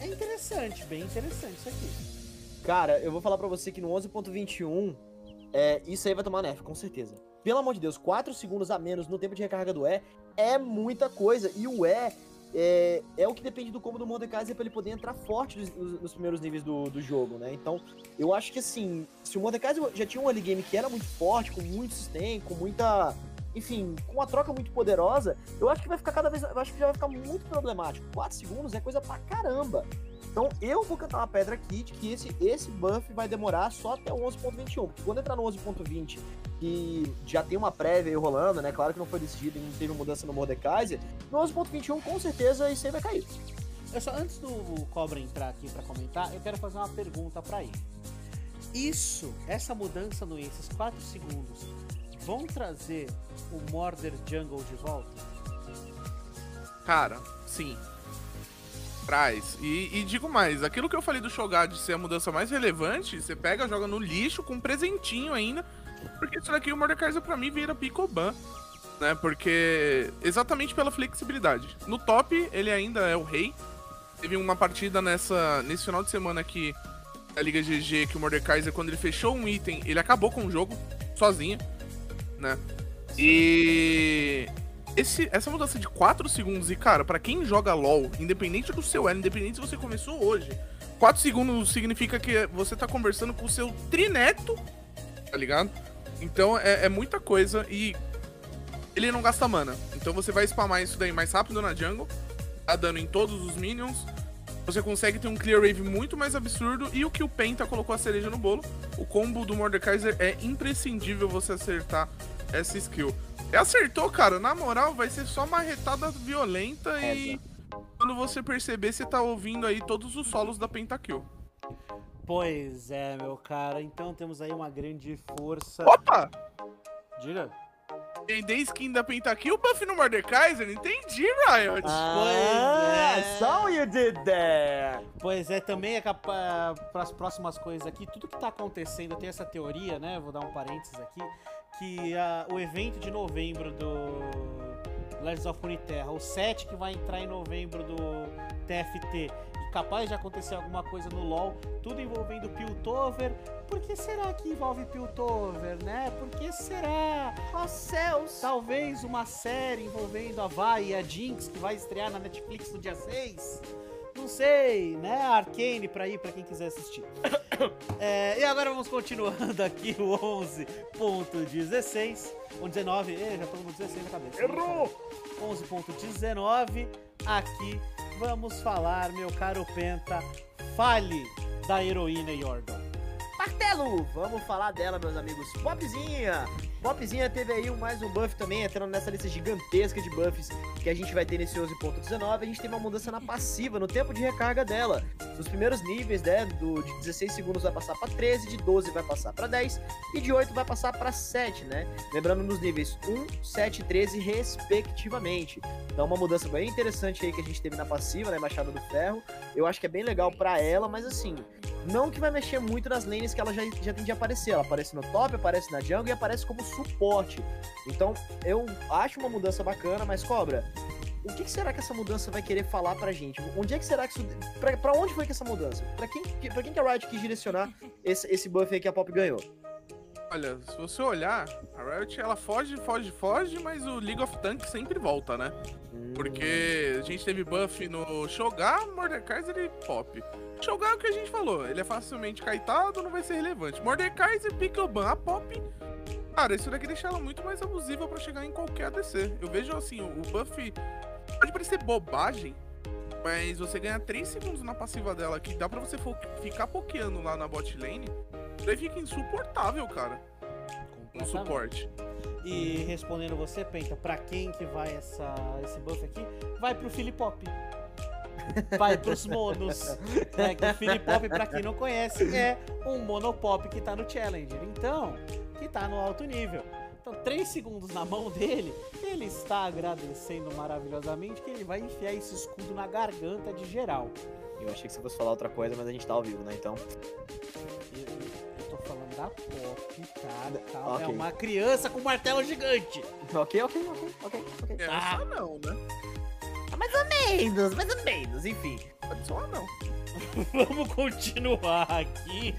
é interessante, bem interessante isso aqui. Cara, eu vou falar pra você que no 11.21, é, isso aí vai tomar nerf, com certeza. Pelo amor de Deus, 4 segundos a menos no tempo de recarga do E é muita coisa. E o E é, é o que depende do combo do Mordekaiser pra ele poder entrar forte nos, nos- nos primeiros níveis do, do jogo, né? Então, eu acho que assim, se o Mordekaiser já tinha um early game que era muito forte, com muito sustain, com muita. Enfim, com uma troca muito poderosa, eu acho que vai ficar cada vez. Eu acho que já vai ficar muito problemático. 4 segundos é coisa pra caramba. Então eu vou cantar uma pedra aqui de que esse, esse buff vai demorar só até o 11.21. Porque quando entrar no 11.20, que já tem uma prévia aí rolando, né? Claro que não foi decidido e não teve mudança no Mordekaiser. No 11.21, com certeza, isso aí vai cair. Eu só, antes do Cobra entrar aqui pra comentar, eu quero fazer uma pergunta pra ele. Isso, essa mudança no esses 4 segundos, vão trazer o Murder Jungle de volta? Cara, sim. Traz. E, e digo mais, aquilo que eu falei do Shogar de ser a mudança mais relevante, você pega, joga no lixo com um presentinho ainda. Porque isso daqui o Mordekaiser pra mim vira Picoban. Né? Porque. Exatamente pela flexibilidade. No top, ele ainda é o rei. Teve uma partida nessa, nesse final de semana aqui da Liga GG que o Mordekaiser, quando ele fechou um item, ele acabou com o jogo, sozinho. Né? E esse, essa mudança de 4 segundos, e cara, pra quem joga LOL, independente do seu elo, independente se você começou hoje, 4 segundos significa que você tá conversando com o seu trineto, tá ligado? Então é, é muita coisa e ele não gasta mana. Então você vai spamar isso daí mais rápido na jungle, dá dano em todos os minions. Você consegue ter um clear wave muito mais absurdo e o que o Penta colocou a cereja no bolo, o combo do Mordekaiser é imprescindível você acertar essa skill. E acertou, cara, na moral, vai ser só uma retada violenta e quando você perceber, você tá ouvindo aí todos os solos da Pentakill. Pois é, meu cara. Então temos aí uma grande força. Opa! Diga. Vender skin da Pentakill, buff no Mordekaiser? Entendi, Riot. Ah, é. so you did that! Pois é, também é para as próximas coisas aqui, tudo que tá acontecendo, eu tenho essa teoria, né? Vou dar um parênteses aqui, que ah, o evento de novembro do Legends of Runeterra, o set que vai entrar em novembro do TFT, capaz de acontecer alguma coisa no LoL, tudo envolvendo Piltover. Por que será que envolve Piltover, né? Por que será? Ó céus! Talvez uma série envolvendo a Vai e a Jinx, que vai estrear na Netflix no dia 6. Não sei, né? Arcane pra ir, pra quem quiser assistir. [coughs] É, e agora vamos continuando aqui o 11.16. O 19, Ih, já tô no 16 na cabeça. Errou! 11.19. Aqui vamos falar, meu caro Penta, fale da heroína Yordle. Martelo! Vamos falar dela, meus amigos. Popzinha! Popzinha teve aí mais um buff também, entrando nessa lista gigantesca de buffs que a gente vai ter nesse 11.19. A gente tem uma mudança na passiva, no tempo de recarga dela. Nos primeiros níveis, né, do, de 16 segundos vai passar para 13, de 12 vai passar para 10 e de 8 vai passar para 7, né? Lembrando nos níveis 1, 7 e 13, respectivamente. Então, uma mudança bem interessante aí que a gente teve na passiva, né, Machado do Ferro. Eu acho que é bem legal para ela, mas assim, não que vai mexer muito nas lanes que ela já, já tem de aparecer. Ela aparece no top, aparece na jungle e aparece como suporte. Então, eu acho uma mudança bacana, mas cobra. O que, será que essa mudança vai querer falar pra gente? Onde é que será que isso. Pra, pra onde foi que essa mudança? Pra quem, pra quem que a Riot quis direcionar esse, esse buff aí que a Pop ganhou? Olha, se você olhar, a Riot ela foge, foge, foge, mas o League of Tanks sempre volta, né? Porque a gente teve buff no Shogar, Mordekaiser e Pop. Shogar é o que a gente falou, ele é facilmente caetado, não vai ser relevante. Mordekaiser, Pickleban, a Pop. Cara, isso daqui deixa ela muito mais abusiva pra chegar em qualquer ADC. Eu vejo assim, o buff pode parecer bobagem, mas você ganha 3 segundos na passiva dela, que dá pra você ficar pokeando lá na bot lane, daí fica insuportável, cara. Um suporte. E respondendo você, Penta, pra quem que vai essa, esse buff aqui? Vai pro Filipop. Vai pros monos. Né? Que o Filipop, pra quem não conhece, é um monopop que tá no Challenger. Então, que tá no alto nível. Então, 3 segundos na mão dele, ele está agradecendo maravilhosamente que ele vai enfiar esse escudo na garganta de geral. Eu achei que você fosse falar outra coisa, mas a gente tá ao vivo, né? Então. Eu, eu tô falando da Pop, tá? Calma, É uma criança com um martelo gigante. Ok, ok, ok, ok, ok. É, Ah. só não, né? Mais ou menos, mais ou menos, enfim. Pode só não. [laughs] Vamos continuar aqui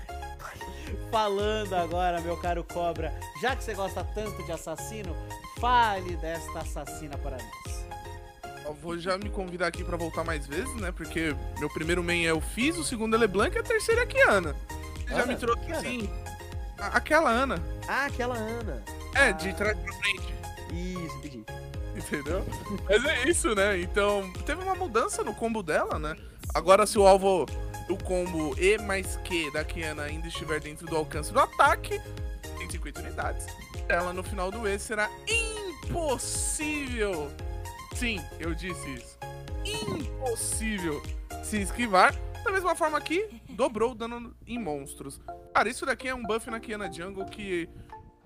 falando agora, meu caro Cobra. Já que você gosta tanto de assassino, fale desta assassina para nós. Eu vou já me convidar aqui pra voltar mais vezes, né? Porque meu primeiro main é o Fizz, o segundo é LeBlanc e a terceira é a Kiana. Você já Ana? me trouxe assim. a- Aquela Ana. Ah, aquela Ana. É, de trás pra frente. Isso, entendi. Entendeu? Mas é isso, né? Então, teve uma mudança no combo dela, né? Agora, se o alvo do combo E mais Q da Kiana ainda estiver dentro do alcance do ataque, tem 50 unidades. Ela no final do E será impossível. Sim, eu disse isso. Impossível se esquivar. Da mesma forma que dobrou o dano em monstros. Cara, isso daqui é um buff na Kiana Jungle que,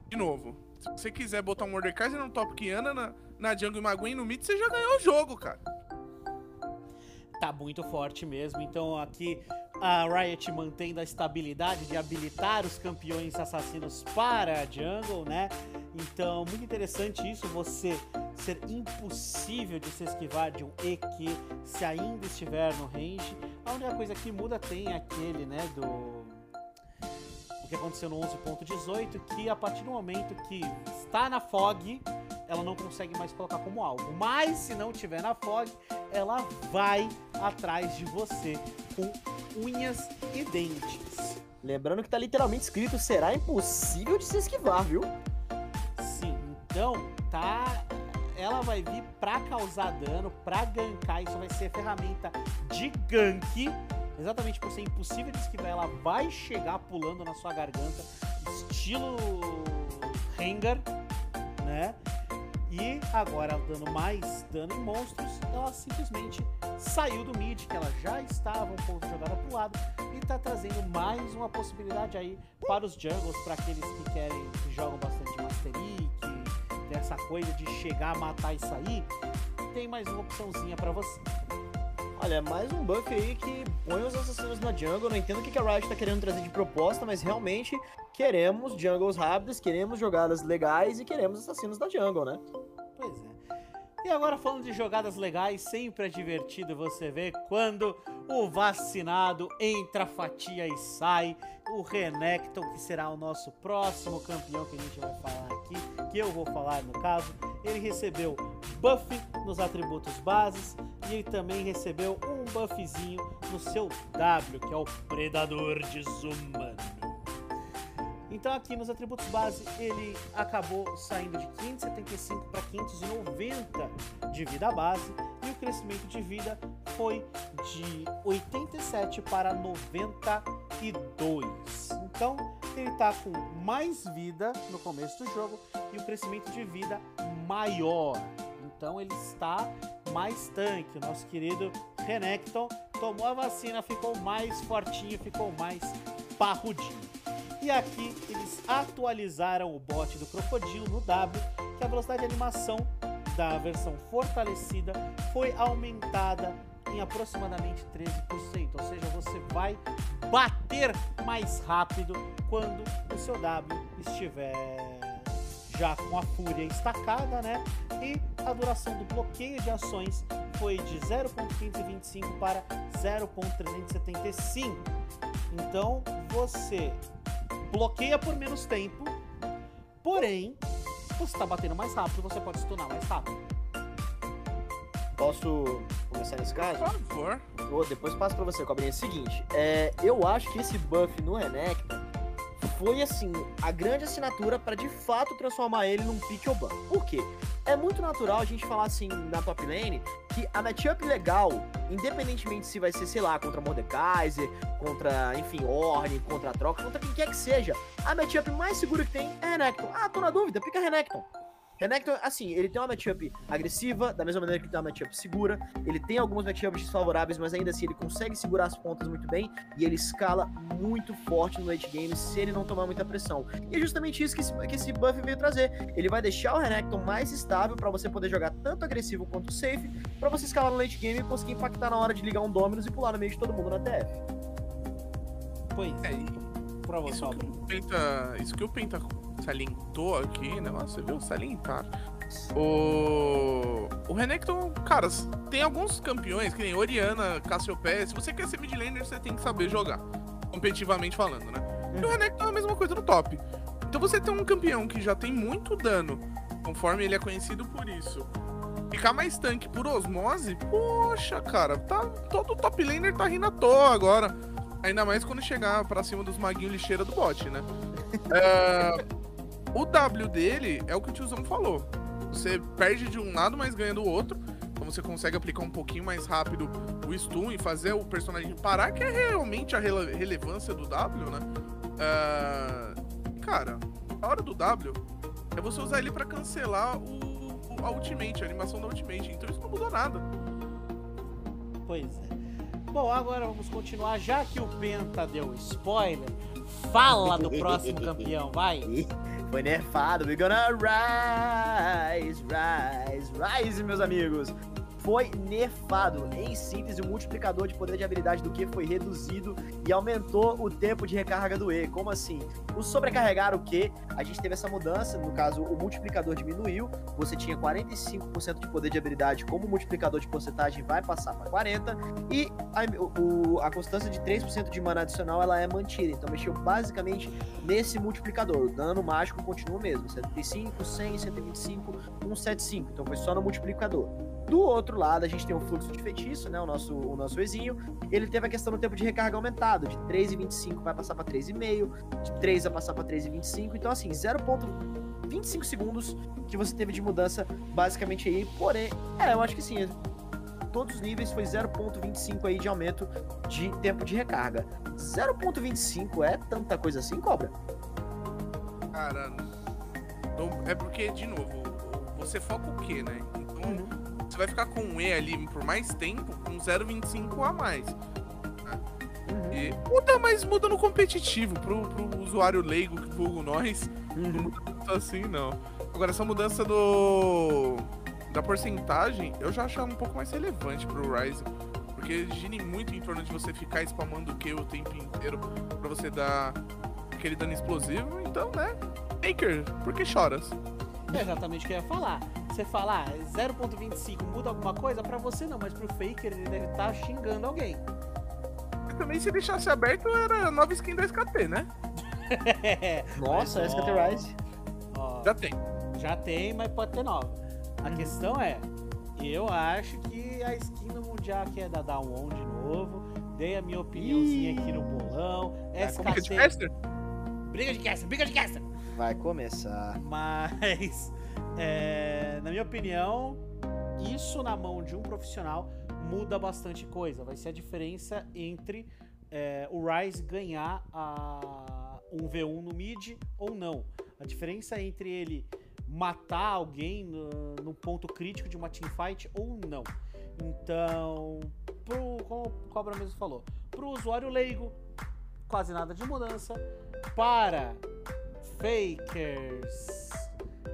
de novo, se você quiser botar um Mordekaiser no top Kiana, na, na Jungle e Maguin no mid, você já ganhou o jogo, cara. Tá muito forte mesmo. Então aqui a Riot mantendo a estabilidade de habilitar os campeões assassinos para a jungle, né? Então, muito interessante isso, você ser impossível de se esquivar de um EQ se ainda estiver no range. A única coisa que muda tem aquele, né, do o que aconteceu no 11.18, que a partir do momento que está na fog, ela não consegue mais colocar como alvo. Mas se não tiver na fog, ela vai atrás de você com unhas e dentes. Lembrando que tá literalmente escrito: será impossível de se esquivar, viu? Sim, então tá. Ela vai vir pra causar dano, pra gankar. Isso vai ser ferramenta de gank. Exatamente por ser impossível de esquivar, ela vai chegar pulando na sua garganta, estilo Rengar, né? E agora, dando mais dano em monstros, ela simplesmente saiu do mid, que ela já estava um pouco jogada pro lado, e tá trazendo mais uma possibilidade aí para os jungles, para aqueles que querem, que jogam bastante Mastery, que tem essa coisa de chegar, matar e sair, tem mais uma opçãozinha para você. Olha, mais um buff aí que põe os assassinos na jungle. Não entendo o que que a Riot tá querendo trazer de proposta, mas realmente queremos jungles rápidos, queremos jogadas legais e queremos assassinos da jungle, né? Pois é. E agora falando de jogadas legais, sempre é divertido você ver quando o vacinado entra, fatia e sai. O Renekton, que será o nosso próximo campeão que a gente vai falar aqui, que eu vou falar no caso, ele recebeu buff nos atributos bases e ele também recebeu um buffzinho no seu W, que é o Predador Desumano. Então aqui nos atributos base ele acabou saindo de 575 para 590 de vida base e o crescimento de vida foi de 87 para 92. Então ele está com mais vida no começo do jogo e o crescimento de vida maior. Então ele está mais tanque. O nosso querido Renekton tomou a vacina, ficou mais fortinho, ficou mais parrudinho. E aqui eles atualizaram o bot do Crocodilo no W, que a velocidade de animação da versão fortalecida foi aumentada em aproximadamente 13%, ou seja, você vai bater mais rápido quando o seu W estiver já com a fúria estacada, né? E a duração do bloqueio de ações foi de 0.525 para 0.375. Então, você bloqueia por menos tempo, porém, você está batendo mais rápido, você pode stunar mais rápido. Posso começar nesse caso? Por favor. Vou, depois passo pra você, Cobrinha. É o seguinte, é, eu acho que esse buff no Renekton foi, assim, a grande assinatura para de fato transformar ele num pick ou ban. Por quê? É muito natural a gente falar assim na top lane que a matchup legal, independentemente se vai ser, sei lá, contra Mordekaiser, contra, enfim, Orne, contra a Troca, contra quem quer que seja, a matchup mais segura que tem é Renekton. Ah, tô na dúvida, pica Renekton. Renekton, assim, ele tem uma matchup agressiva, da mesma maneira que ele tem uma matchup segura. Ele tem algumas matchups desfavoráveis, mas ainda assim ele consegue segurar as pontas muito bem. E ele escala muito forte no late game se ele não tomar muita pressão. E é justamente isso que esse, que esse buff veio trazer. Ele vai deixar o Renekton mais estável para você poder jogar tanto agressivo quanto safe, para você escalar no late game e conseguir impactar na hora de ligar um Dominus e pular no meio de todo mundo na TF. Pois É, e prova isso, que o Penta, isso que o Penta salientou aqui, né? Nossa, você viu? Salientar. O. O Renekton, cara, tem alguns campeões, que nem Oriana, Cassiopeia. Se você quer ser mid laner, você tem que saber jogar. Competitivamente falando, né? E o Renekton é a mesma coisa no top. Então você tem um campeão que já tem muito dano, conforme ele é conhecido por isso. Ficar mais tanque por osmose, poxa, cara, tá, todo top laner tá rindo à toa agora. Ainda mais quando chegar pra cima dos maguinhos lixeira do bot, né? É, [laughs] o W dele é o que o tiozão falou. Você perde de um lado, mas ganha do outro. Então você consegue aplicar um pouquinho mais rápido o stun e fazer o personagem parar, que é realmente a rele- relevância do W, né? É, cara, a hora do W é você usar ele pra cancelar o, o- a ultimate, a animação da ultimate. Então isso não mudou nada. Pois é. Bom, agora vamos continuar. Já que o Penta deu spoiler, fala do próximo [laughs] campeão, vai. Foi nerfado. We're gonna rise, rise, rise, meus amigos. Foi nerfado. Em síntese, o multiplicador de poder de habilidade do Q foi reduzido e aumentou o tempo de recarga do E. Como assim? O sobrecarregar o Q, a gente teve essa mudança. No caso, o multiplicador diminuiu. Você tinha 45% de poder de habilidade, como o multiplicador de porcentagem vai passar para 40%. E a, o- a constância de 3% de mana adicional ela é mantida. Então mexeu basicamente nesse multiplicador. O dano mágico continua o mesmo: 75, 100, 125, 175. Então foi só no multiplicador. Do outro lado, a gente tem o fluxo de feitiço, né? O nosso, o nosso Ezinho. Ele teve a questão do tempo de recarga aumentado. De 3,25 vai passar para 3,5. De 3 vai passar para 3,25. Então, assim, 0,25 segundos que você teve de mudança basicamente aí. Porém, é, eu acho que sim. Todos os níveis foi 0,25 aí de aumento de tempo de recarga. 0,25 é tanta coisa assim, cobra? Cara, não- é porque, de novo, você foca o quê, né? Então, Uhum. Você vai ficar com um E ali por mais tempo, com 0,25 a mais. Uhum. E muda, mas muda no competitivo, pro, pro usuário leigo, que vulgo nós, não muda tanto assim, não. Agora, essa mudança do da porcentagem, eu já acho ela um pouco mais relevante pro Ryze. Porque gira muito em torno de você ficar spamando o Q o tempo inteiro pra você dar aquele dano explosivo. Então, né? Baker, por que choras? É exatamente o que eu ia falar. você fala, ah, 0.25 muda alguma coisa? Pra você não, mas pro Faker ele deve estar xingando alguém. Também se deixasse aberto era nova skin da SKT, né? [laughs] Nossa, Mas, SKT Rise. ó, Já tem. Já tem, mas pode ter nova. A Uhum. questão é, eu acho que a skin do Mundial aqui é da Down On de novo. Dei a minha opiniãozinha Ih. aqui no bolão. Briga de SKT. caster? Briga de caster, briga de caster! Vai começar. Mas, [laughs] é, na minha opinião, isso na mão de um profissional muda bastante coisa. Vai ser a diferença entre é, o Rise ganhar a, um V1 no mid ou não. A diferença entre ele matar alguém no, no ponto crítico de uma teamfight ou não. Então, pro, como o Cobra mesmo falou, pro usuário leigo, quase nada de mudança. Para fakers,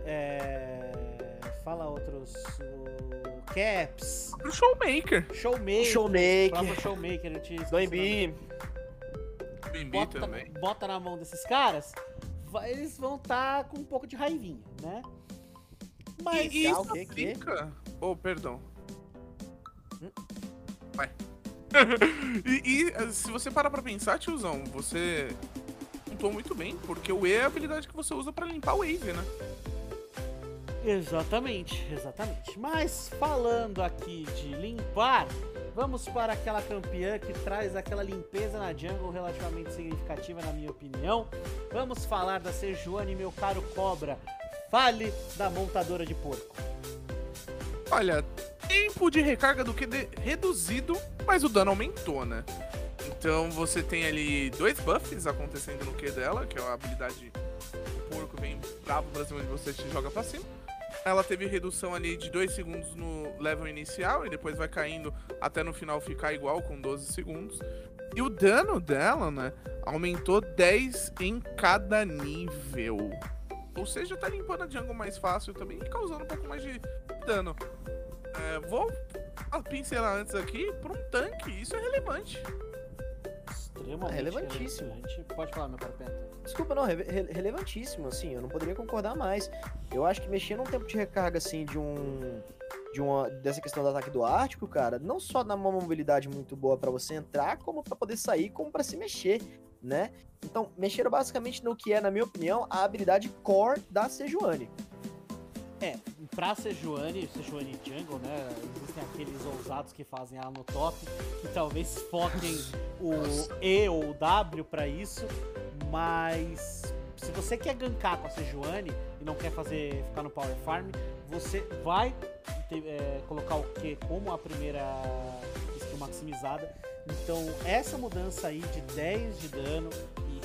é, fala outros, o caps, Pro showmaker. showmaker, Showmaker. próprio showmaker, eu tinha esquecido Doin o nome. B. Bimbi bota, também. bota na mão desses caras, eles vão estar com um pouco de raivinha, né? Mas E isso o quê, quê? fica... Oh, perdão. Hum? Vai. [laughs] e, e, se você parar pra pensar, tiozão, você pontuou muito bem, porque o E é a habilidade que você usa pra limpar o wave, né? Exatamente, exatamente. Mas falando aqui de limpar, vamos para aquela campeã que traz aquela limpeza na jungle relativamente significativa, na minha opinião. Vamos falar da Sejuani, meu caro Cobra. Fale da montadora de porco. Olha, tempo de recarga do que reduzido, mas o dano aumentou, né? Então você tem ali dois buffs acontecendo no Q dela, que é a habilidade o porco vem bravo pra cima de você e te joga pra cima. Ela teve redução ali de 2 segundos no level inicial e depois vai caindo até no final ficar igual com 12 segundos. E o dano dela, né, aumentou 10 em cada nível. Ou seja, tá limpando a jungle mais fácil também e causando um pouco mais de dano. É, vou pincelar antes aqui, pra um tanque, isso é relevante. Extremamente É relevantíssimo. relevante. Pode falar, meu caro Penta. Desculpa, não, re- re- relevantíssimo, assim, eu não poderia concordar mais. Eu acho que mexer num tempo de recarga, assim, de um. De uma, dessa questão do ataque do Ártico, cara, não só dá uma mobilidade muito boa pra você entrar, como pra poder sair, como pra se mexer, né? Então, mexeram basicamente no que é, na minha opinião, a habilidade core da Sejuani. É, pra Sejuani, Sejuani Jungle, né? Existem aqueles ousados que fazem ela no top, que talvez foquem o E ou o W pra isso, mas se você quer gankar com a Sejuani e não quer fazer ficar no Power Farm, você vai ter- é, colocar o Q como a primeira skill maximizada. Então, essa mudança aí de 10 de dano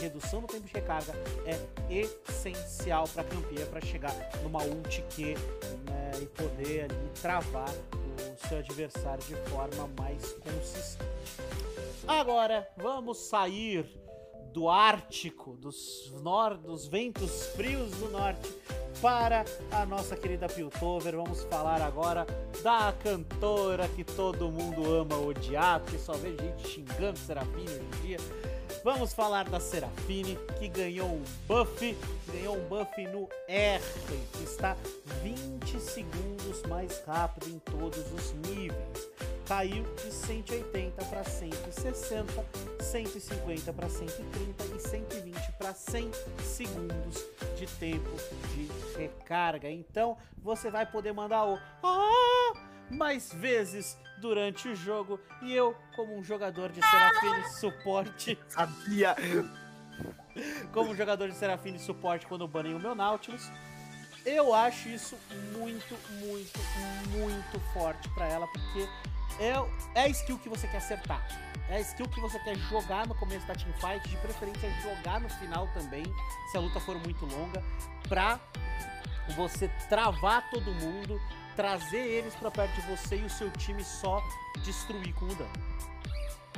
redução no tempo de recarga é essencial para campeã para chegar numa ult Q né, e poder ali travar o seu adversário de forma mais consistente. Agora, vamos sair do Ártico, dos, nor dos ventos frios do norte, para a nossa querida Piltover. Vamos falar agora da cantora que todo mundo ama odiar, porque só vejo gente xingando Serafine hoje em dia. Vamos falar da Serafine, que ganhou um buff, ganhou um buff no R, que está 20 segundos mais rápido em todos os níveis. Caiu de 180 para 160, 150 para 130 e 120 para 100 segundos de tempo de recarga. Então você vai poder mandar o ah! Mais vezes durante o jogo e eu, como um jogador de Serafine [laughs] suporte, [laughs] Sabia! como um jogador de Serafine suporte quando banem o meu Nautilus, eu acho isso muito, muito, muito forte pra ela, porque é, é a skill que você quer acertar. É a skill que você quer jogar no começo da teamfight, de preferência jogar no final também, se a luta for muito longa, pra você travar todo mundo, trazer eles pra perto de você e o seu time só destruir com o dano.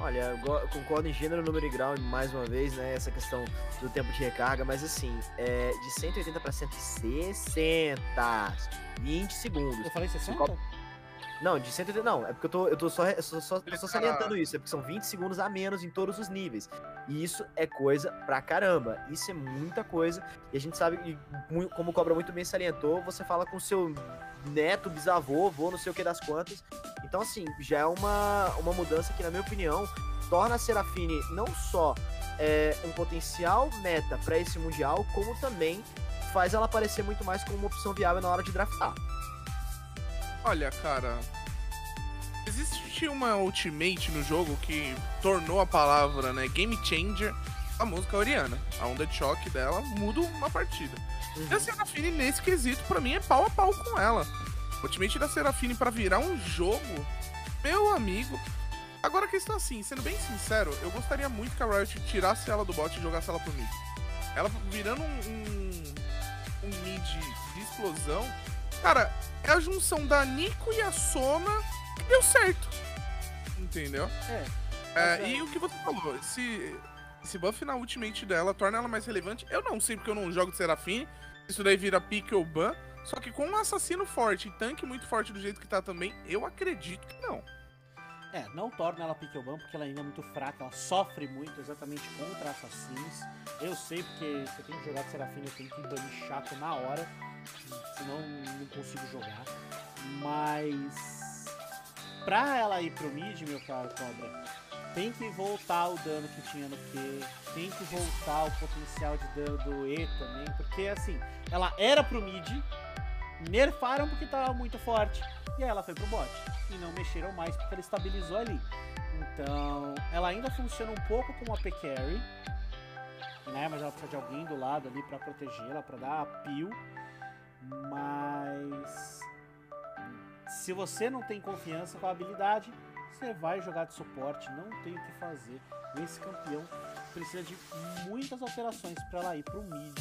Olha, eu concordo em gênero, número e grau, mais uma vez, né? Essa questão do tempo de recarga, mas assim, é de 180 para 160, 20 segundos. Eu falei 60? Não, de 180. Não, é porque eu tô, eu tô só, só, só, tô só salientando isso. É porque são 20 segundos a menos em todos os níveis. E isso é coisa pra caramba. Isso é muita coisa. E a gente sabe, e como o Cobra muito bem salientou, você fala com seu neto, bisavô, avô, não sei o que das quantas. Então, assim, já é uma, uma mudança que, na minha opinião, torna a Serafine não só é, um potencial meta para esse Mundial, como também faz ela aparecer muito mais como uma opção viável na hora de draftar. Olha, cara. Existe uma ultimate no jogo que tornou a palavra, né, game changer, a música Oriana. A onda de choque dela muda uma partida. Uhum. E a Serafine, nesse quesito, pra mim, é pau a pau com ela. O ultimate da Serafine para virar um jogo, meu amigo. Agora a questão assim, sendo bem sincero, eu gostaria muito que a Riot tirasse ela do bot e jogasse ela pro mid. Ela virando um, um, um mid de explosão, Cara, é a junção da Nico e a Soma que deu certo. Entendeu? É. é e o que você falou, esse, esse buff na ultimate dela torna ela mais relevante. Eu não sei porque eu não jogo de Serafim. Isso daí vira pique ou ban. Só que com um assassino forte e tanque muito forte do jeito que tá também, eu acredito que não. É, não torna ela pique ou ban porque ela ainda é muito fraca, ela sofre muito exatamente contra assassinos. Eu sei porque se eu tenho que jogar de Serafim eu tenho que banir chato na hora senão não consigo jogar. Mas pra ela ir pro mid, meu caro Cobra, tem que voltar o dano que tinha no Q, tem que voltar o potencial de dano do E também, porque assim, ela era pro mid, nerfaram porque tava muito forte, e aí ela foi pro bot, e não mexeram mais porque ela estabilizou ali. Então, ela ainda funciona um pouco como a P-Carry, né? Mas ela precisa de alguém do lado ali para protegê-la, para dar a peel. Mas se você não tem confiança com a habilidade, você vai jogar de suporte, não tem o que fazer. Esse campeão precisa de muitas alterações para ela ir pro mid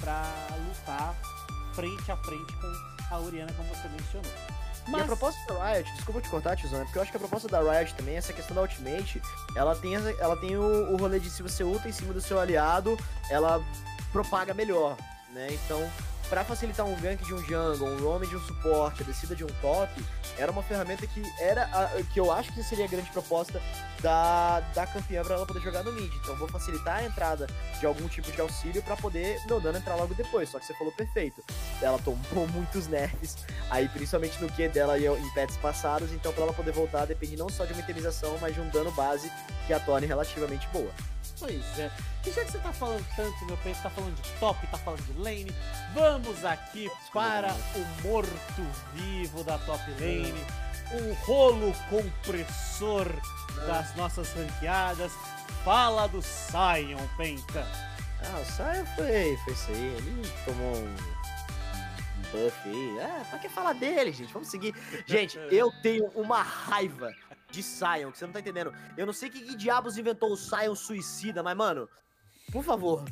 para lutar frente a frente com a Oriana, como você mencionou. Mas... E a proposta da Riot, desculpa te cortar, tiozão, é porque eu acho que a proposta da Riot também, essa questão da Ultimate, ela tem, ela tem o, o rolê de se você ulta em cima do seu aliado, ela propaga melhor, né? Então, para facilitar um gank de um jungle, um roam de um suporte, a descida de um top, era uma ferramenta que era a, que eu acho que seria a grande proposta da, da campeã para ela poder jogar no mid. Então vou facilitar a entrada de algum tipo de auxílio para poder meu dano entrar logo depois. Só que você falou perfeito. Ela tomou [laughs] muitos nerfs, aí principalmente no Q dela e em pets passados, então para ela poder voltar depende não só de uma itemização, mas de um dano base que a torne relativamente boa. Pois é. E já que você tá falando tanto, meu pai, tá falando de top, tá falando de lane, vamos aqui para o morto-vivo da top lane, o rolo compressor das nossas ranqueadas. Fala do Sion, Penta. Ah, o Sion foi, foi isso aí. Ele tomou um buff aí. Ah, pra que falar dele, gente? Vamos seguir. Gente, [laughs] eu tenho uma raiva de Sion, que você não tá entendendo. Eu não sei que, que diabos inventou o Sion suicida, mas, mano, por favor,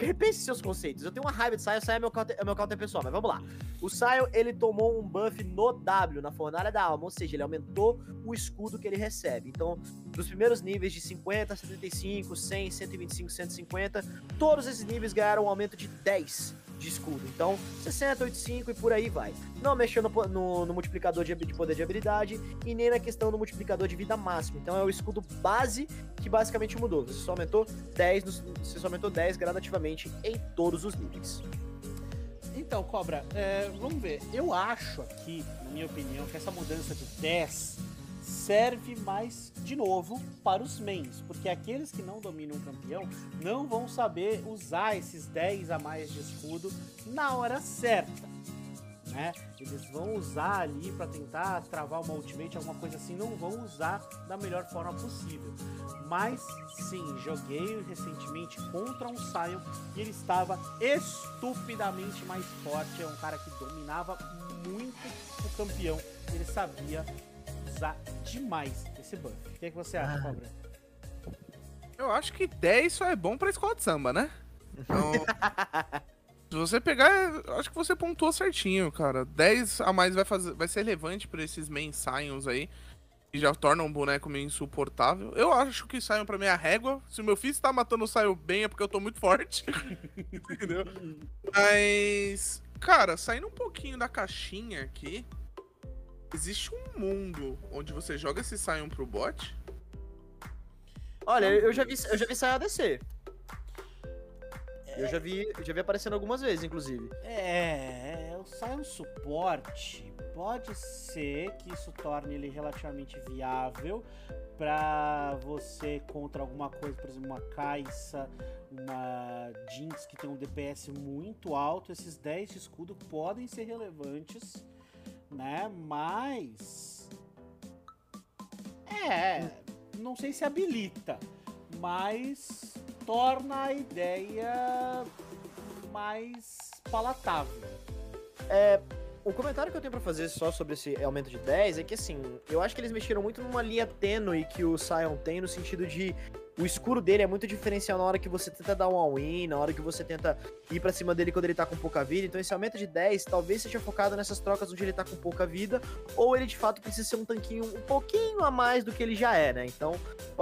repense seus conceitos. Eu tenho uma raiva de Sion, Sion é meu, counter, é meu counter pessoal, mas vamos lá. O Sion, ele tomou um buff no W, na fornalha da alma, ou seja, ele aumentou o escudo que ele recebe. Então, dos primeiros níveis de 50, 75, 100, 125, 150, todos esses níveis ganharam um aumento de 10 de escudo. Então, 60, 85 e por aí vai. Não mexeu no, no, no multiplicador de, de, poder de habilidade e nem na questão do multiplicador de vida máxima. Então é o escudo base que basicamente mudou. Você só aumentou 10, você só aumentou 10 gradativamente em todos os níveis. Então, Cobra, é, vamos ver. Eu acho aqui, na minha opinião, que essa mudança de 10 serve mais, de novo, para os mains, porque aqueles que não dominam o campeão não vão saber usar esses 10 a mais de escudo na hora certa. Né? Eles vão usar ali para tentar travar uma ultimate, alguma coisa assim, não vão usar da melhor forma possível. Mas sim, joguei recentemente contra um Sion e ele estava estupidamente mais forte. É um cara que dominava muito o campeão. Ele sabia usar demais esse buff. O que, é que você acha, ah. Cobra? Eu acho que 10 só é bom pra escola de samba, né? Então, [laughs] se você pegar, acho que você pontuou certinho, cara. 10 a mais vai, fazer, vai ser relevante pra esses main Sions aí. Que já torna um boneco meio insuportável. Eu acho que Sion pra mim é a régua. Se o meu filho está matando o Sion bem é porque eu tô muito forte. [laughs] Entendeu? [laughs] Mas, cara, saindo um pouquinho da caixinha aqui, existe um mundo onde você joga esse Sion pro bot? Olha, eu já vi, eu já vi Sion ADC. Eu já vi, já vi aparecendo algumas vezes, inclusive. É, o Sion suporte pode ser que isso torne ele relativamente viável para você contra alguma coisa, por exemplo, uma Caixa, uma Jinx que tem um DPS muito alto, esses 10 de escudo podem ser relevantes, né? Mas é, não sei se habilita, mas torna a ideia mais palatável. É, o comentário que eu tenho pra fazer só sobre esse aumento de 10 é que, assim, eu acho que eles mexeram muito numa linha tênue que o Sion tem, no sentido de o escuro dele é muito diferencial na hora que você tenta dar um all-in, na hora que você tenta ir para cima dele quando ele tá com pouca vida. Então esse aumento de 10 talvez seja focado nessas trocas onde ele tá com pouca vida, ou ele de fato precisa ser um tanquinho um pouquinho a mais do que ele já é, né? Então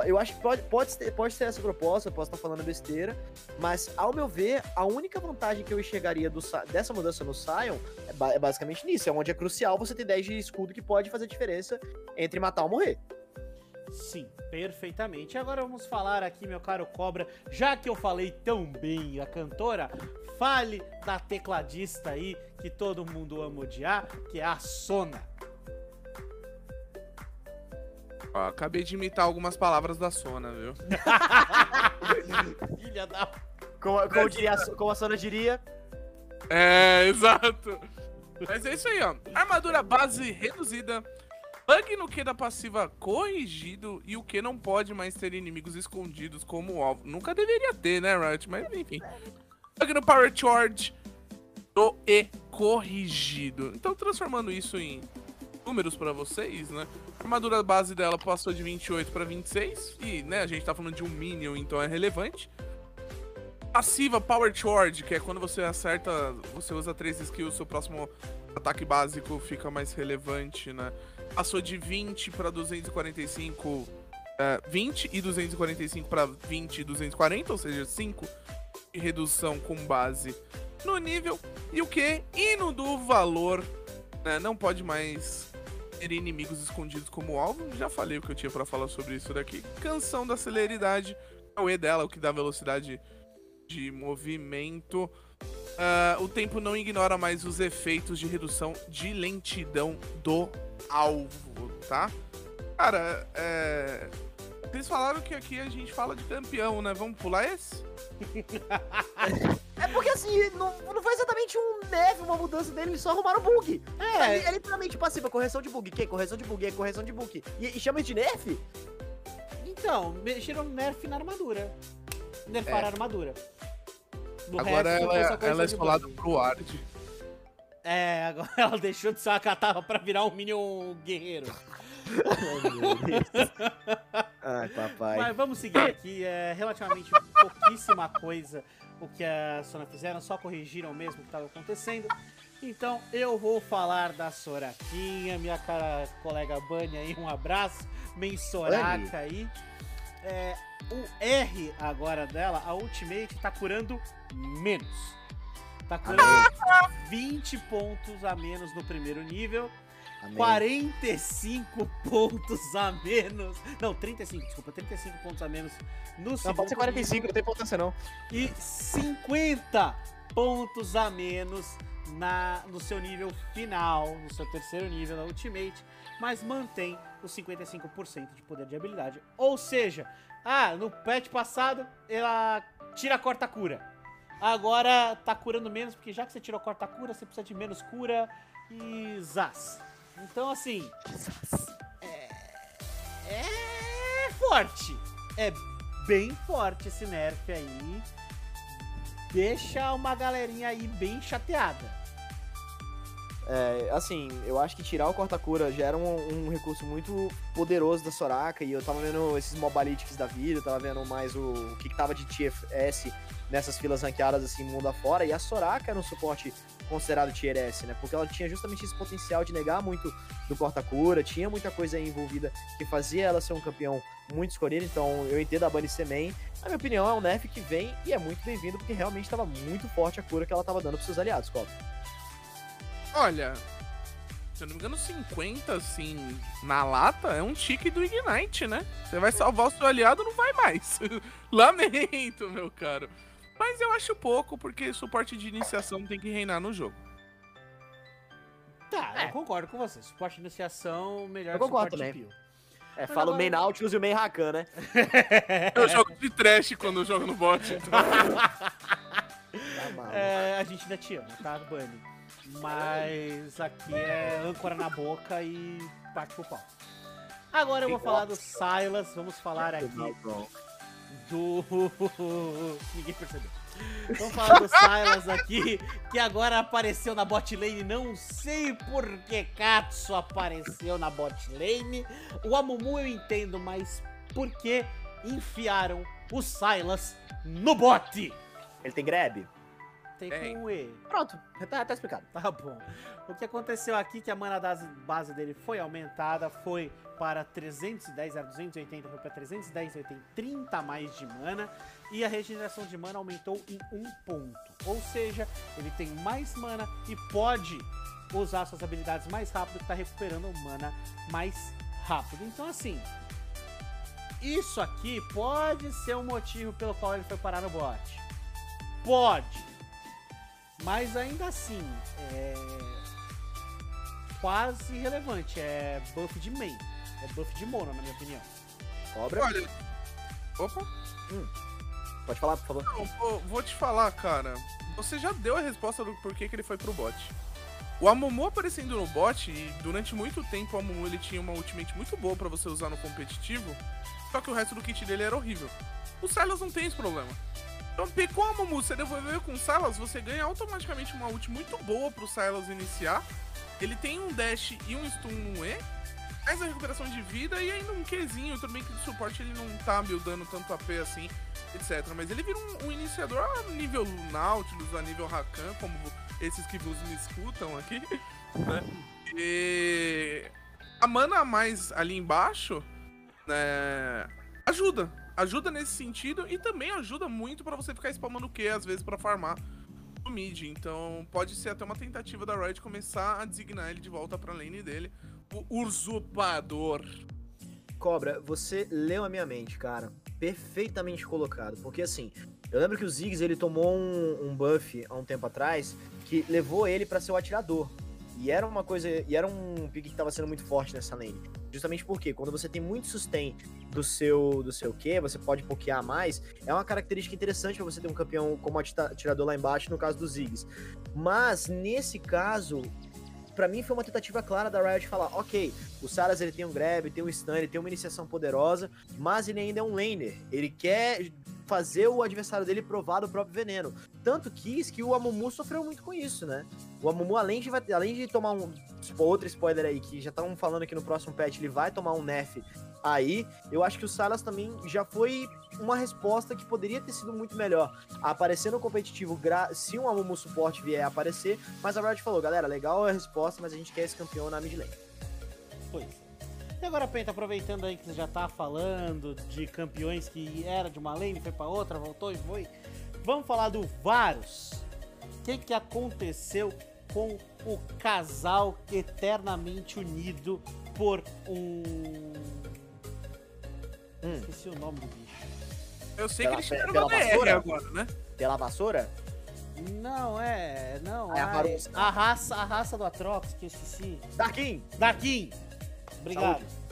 eu acho que pode, pode, ter, pode ter essa proposta, posso estar falando besteira, mas ao meu ver, a única vantagem que eu enxergaria do, dessa mudança no Sion é, é basicamente nisso, é onde é crucial você ter 10 de escudo que pode fazer diferença entre matar ou morrer. Sim, perfeitamente. Agora vamos falar aqui, meu caro Cobra, já que eu falei tão bem a cantora, fale da tecladista aí que todo mundo ama odiar, que é a Sona. Ó, acabei de imitar algumas palavras da Sona, viu? [laughs] Filha da. Como, como, diria, como a Sona diria. É, [laughs] exato. Mas é isso aí, ó. Armadura base reduzida Bug no Q da passiva corrigido e o Q não pode mais ter inimigos escondidos como alvo. Nunca deveria ter, né, Riot? Mas enfim. Bug no Power Charge do E corrigido. Então, transformando isso em números para vocês, né? A armadura base dela passou de 28 para 26 e, né, a gente tá falando de um Minion, então é relevante. Passiva Power Charge, que é quando você acerta, você usa três skills, seu próximo ataque básico fica mais relevante, né? Passou de 20 para 245, uh, 20 e 245 para 20 e 240, ou seja, 5 de redução com base no nível. E o que? Hino do valor, né? Não pode mais ter inimigos escondidos como alvo. Já falei o que eu tinha para falar sobre isso daqui. Canção da celeridade, é o E dela, o que dá velocidade de movimento. Uh, o tempo não ignora mais os efeitos de redução de lentidão do alvo, tá? Cara, é. Eles falaram que aqui a gente fala de campeão, né? Vamos pular esse? [laughs] é porque assim, não, não foi exatamente um neve, uma mudança dele, eles só arrumaram bug. É, é, é literalmente passiva, correção de bug. Que? Correção de bug, é correção de bug. E, e chama de nerf? Então, mexeram nerf na armadura. Nerfaram é. a armadura. No Agora ela, é, ela é escolada pro Ward. É, agora [laughs] ela deixou de ser uma catava pra virar um Minion guerreiro. [laughs] Ai, papai. Mas vamos seguir aqui. É relativamente pouquíssima coisa o que a Sona fizeram, só corrigiram mesmo o que estava acontecendo. Então eu vou falar da Soraquinha, minha cara colega Bunny aí, um abraço, bem Soraca aí. É, o R agora dela, a Ultimate, tá curando menos. Tá com 20 pontos a menos no primeiro nível. Amém. 45 pontos a menos. Não, 35, desculpa, 35 pontos a menos no não, segundo. Não, pode ser 45, nível. não tem importância não. E 50 pontos a menos na, no seu nível final, no seu terceiro nível, na Ultimate, mas mantém os 55% de poder de habilidade. Ou seja, ah, no patch passado ela tira a corta cura. Agora tá curando menos, porque já que você tirou corta cura, você precisa de menos cura e zaz. Então, assim. É, é forte. É bem forte esse nerf aí. Deixa uma galerinha aí bem chateada. É, assim, eu acho que tirar o corta-cura já era um, um, recurso muito poderoso da Soraka, e eu tava vendo esses mobalytics da vida, tava vendo mais o, o que, que tava de TFS nessas filas ranqueadas assim, mundo afora, e a Soraka era um suporte considerado Tier S, né? Porque ela tinha justamente esse potencial de negar muito do corta-cura, tinha muita coisa aí envolvida que fazia ela ser um campeão muito escolhido, então eu entendo a Bunny ser main. Na minha opinião, é um nerf que vem e é muito bem-vindo, porque realmente estava muito forte a cura que ela estava dando pros seus aliados, Copa. Olha, se eu não me engano, 50, assim, na lata, é um tique do Ignite, né? Você vai salvar o seu aliado, não vai mais. [laughs] Lamento, meu caro. Mas eu acho pouco, porque suporte de iniciação tem que reinar no jogo. Tá, é. eu concordo com você. Suporte de iniciação, melhor eu concordo também. Pio. É, Mas fala agora... o main Nautilus e o main Rakan, né? [laughs] eu jogo de trash quando eu jogo no bot. Então. [laughs] tá é, a gente ainda te ama, tá, Bunny? Mas aqui é âncora na boca e parte pro pau. Agora eu vou falar do Silas, vamos falar aqui do. [laughs] Ninguém percebeu. Vamos falar do Silas aqui, que agora apareceu na bot lane. Não sei por que Katsu apareceu na bot lane. O Amumu eu entendo, mas por que enfiaram o Silas no bot? Ele tem grab? E. Pronto, tá, tá explicado. [laughs] Tá bom. O que aconteceu aqui, que a mana base dele foi aumentada, foi para 310, era 280, foi para 310, ele tem 30 mais de mana. E a regeneração de mana aumentou em um ponto. Ou seja, ele tem mais mana e pode usar suas habilidades mais rápido, que tá recuperando mana mais rápido. Então assim, isso aqui pode ser um motivo pelo qual ele foi parar no bot. Pode. Mas ainda assim, é quase irrelevante. É buff de main. É buff de mono, na minha opinião. Cobra? Olha. Opa. Hum. Pode falar, por favor. Não, vou, vou te falar, cara. Você já deu a resposta do porquê que ele foi pro bot. O Amumu aparecendo no bot, e durante muito tempo o Amumu ele tinha uma ultimate muito boa para você usar no competitivo, só que o resto do kit dele era horrível. O Silas não tem esse problema. Então, picou a Mumu, você devolveu com o Silas, você ganha automaticamente uma ult muito boa pro Silas iniciar. Ele tem um dash e um stun no E, mais a recuperação de vida e ainda um Qzinho também que de suporte ele não tá buildando tanto AP assim, etc. Mas ele vira um, um iniciador a nível Nautilus, a nível Rakan, como esses que vos me escutam aqui, [laughs] né? E a mana mais ali embaixo, né, ajuda ajuda nesse sentido e também ajuda muito para você ficar spamando o Q às vezes para farmar no mid. Então pode ser até uma tentativa da Riot começar a designar ele de volta pra lane dele, o usurpador. Cobra, você leu a minha mente, cara. Perfeitamente colocado. Porque assim, eu lembro que o Ziggs ele tomou um, um buff há um tempo atrás que levou ele para ser o atirador. E era uma coisa. E era um pick que estava sendo muito forte nessa lane. Justamente porque quando você tem muito sustain do seu do seu Q, você pode pokear mais. É uma característica interessante para você ter um campeão como atirador lá embaixo, no caso dos Ziggs. Mas nesse caso, para mim foi uma tentativa clara da Riot falar, ok, o Saras ele tem um grab, tem um stun, ele tem uma iniciação poderosa, mas ele ainda é um laner. Ele quer fazer o adversário dele provar do próprio veneno. Tanto quis que o Amumu sofreu muito com isso, né? O Amumu, além de, além de tomar um. Outro spoiler aí, que já estão falando que no próximo patch ele vai tomar um nerf aí, eu acho que o Silas também já foi uma resposta que poderia ter sido muito melhor. Aparecer no competitivo, se um Amumu suporte vier aparecer, mas a Riot falou, galera, legal a resposta, mas a gente quer esse campeão na mid lane. Pois e agora, Penta, aproveitando aí que você já tá falando de campeões que era de uma lane, foi para outra, voltou e foi. Vamos falar do Varus. O que, que aconteceu com o casal eternamente unido por um. Hum. Esqueci o nome do bicho. Eu sei pela, que eles fizeram uma BR agora, né? Pela vassoura? Não, é. Não, é a, a, raça, a raça do Atrox, que eu esqueci. Darkin! Darkin! Obrigado. Saúde.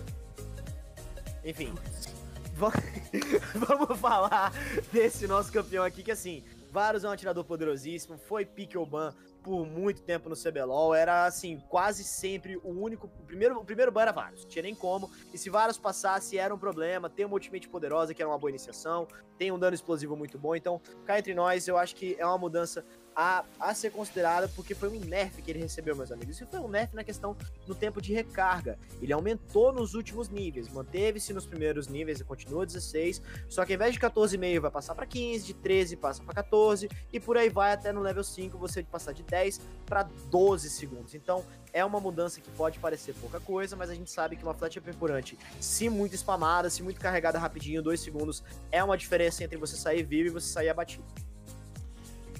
Enfim. [laughs] [laughs] Vamos falar desse nosso campeão aqui, que assim, Varus é um atirador poderosíssimo, foi pick ban por muito tempo no CBLOL, era assim, quase sempre o único, o primeiro, o primeiro ban era Varus, tinha nem como, e se Varus passasse era um problema, tem uma ultimate poderosa que era uma boa iniciação, tem um dano explosivo muito bom, então cá entre nós eu acho que é uma mudança a, a ser considerada porque foi um nerf que ele recebeu, meus amigos. Isso foi um nerf na questão do tempo de recarga. Ele aumentou nos últimos níveis, manteve-se nos primeiros níveis e continua 16, só que ao invés de 14,5 vai passar para 15, de 13 passa para 14 e por aí vai até no level 5 você passar de 10 para 12 segundos. Então é uma mudança que pode parecer pouca coisa, mas a gente sabe que uma flecha perfurante, se muito spamada, se muito carregada rapidinho, 2 segundos, é uma diferença entre você sair vivo e você sair abatido.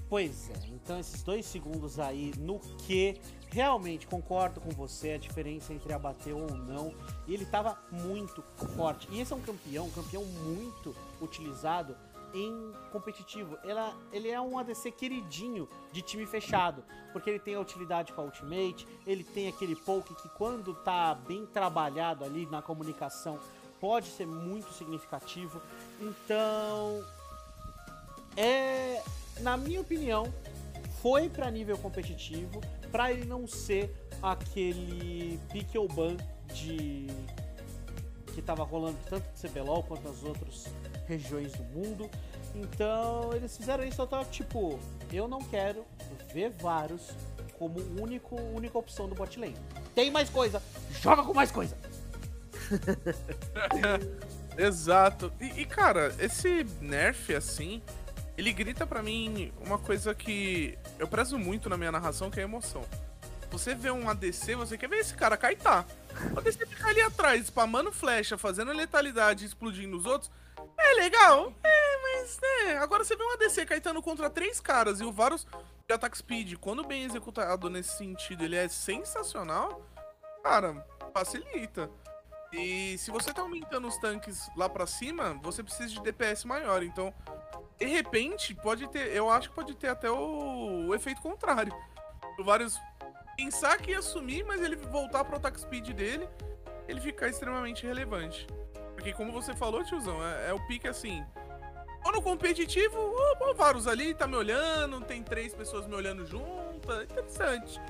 Pois é, então esses dois segundos aí no que realmente concordo com você, a diferença entre abater ou não, ele tava muito forte. E esse é um campeão, um campeão muito utilizado em competitivo. Ela, ele é um ADC queridinho de time fechado, porque ele tem a utilidade com a ultimate, ele tem aquele poke que quando tá bem trabalhado ali na comunicação pode ser muito significativo. Então, é, na minha opinião, foi para nível competitivo, para ele não ser aquele pickle ban de que tava rolando tanto no CBLOL quanto nas outras regiões do mundo. Então eles fizeram isso, eu tava tipo, eu não quero ver Varus como único, única opção do bot lane. Tem mais coisa, joga com mais coisa. [laughs] Exato. E, e, cara, esse nerf assim, ele grita para mim uma coisa que eu prezo muito na minha narração, que é a emoção. Você vê um ADC, você quer ver esse cara kaitar. O ADC ficar ali atrás, spamando flecha, fazendo letalidade, explodindo os outros. É legal, é, mas é. Agora você vê um ADC caetando contra três caras e o Varus de attack speed, quando bem executado nesse sentido, ele é sensacional. Cara, facilita. E se você tá aumentando os tanques lá pra cima, você precisa de DPS maior. Então, de repente, pode ter. Eu acho que pode ter até o, o efeito contrário. O Varus pensar que ia sumir, mas ele voltar pro attack speed dele, ele ficar extremamente relevante. Porque como você falou, tiozão, é, é o pique assim. Ou no competitivo, o, o Varus ali tá me olhando, tem três pessoas me olhando junto, é interessante.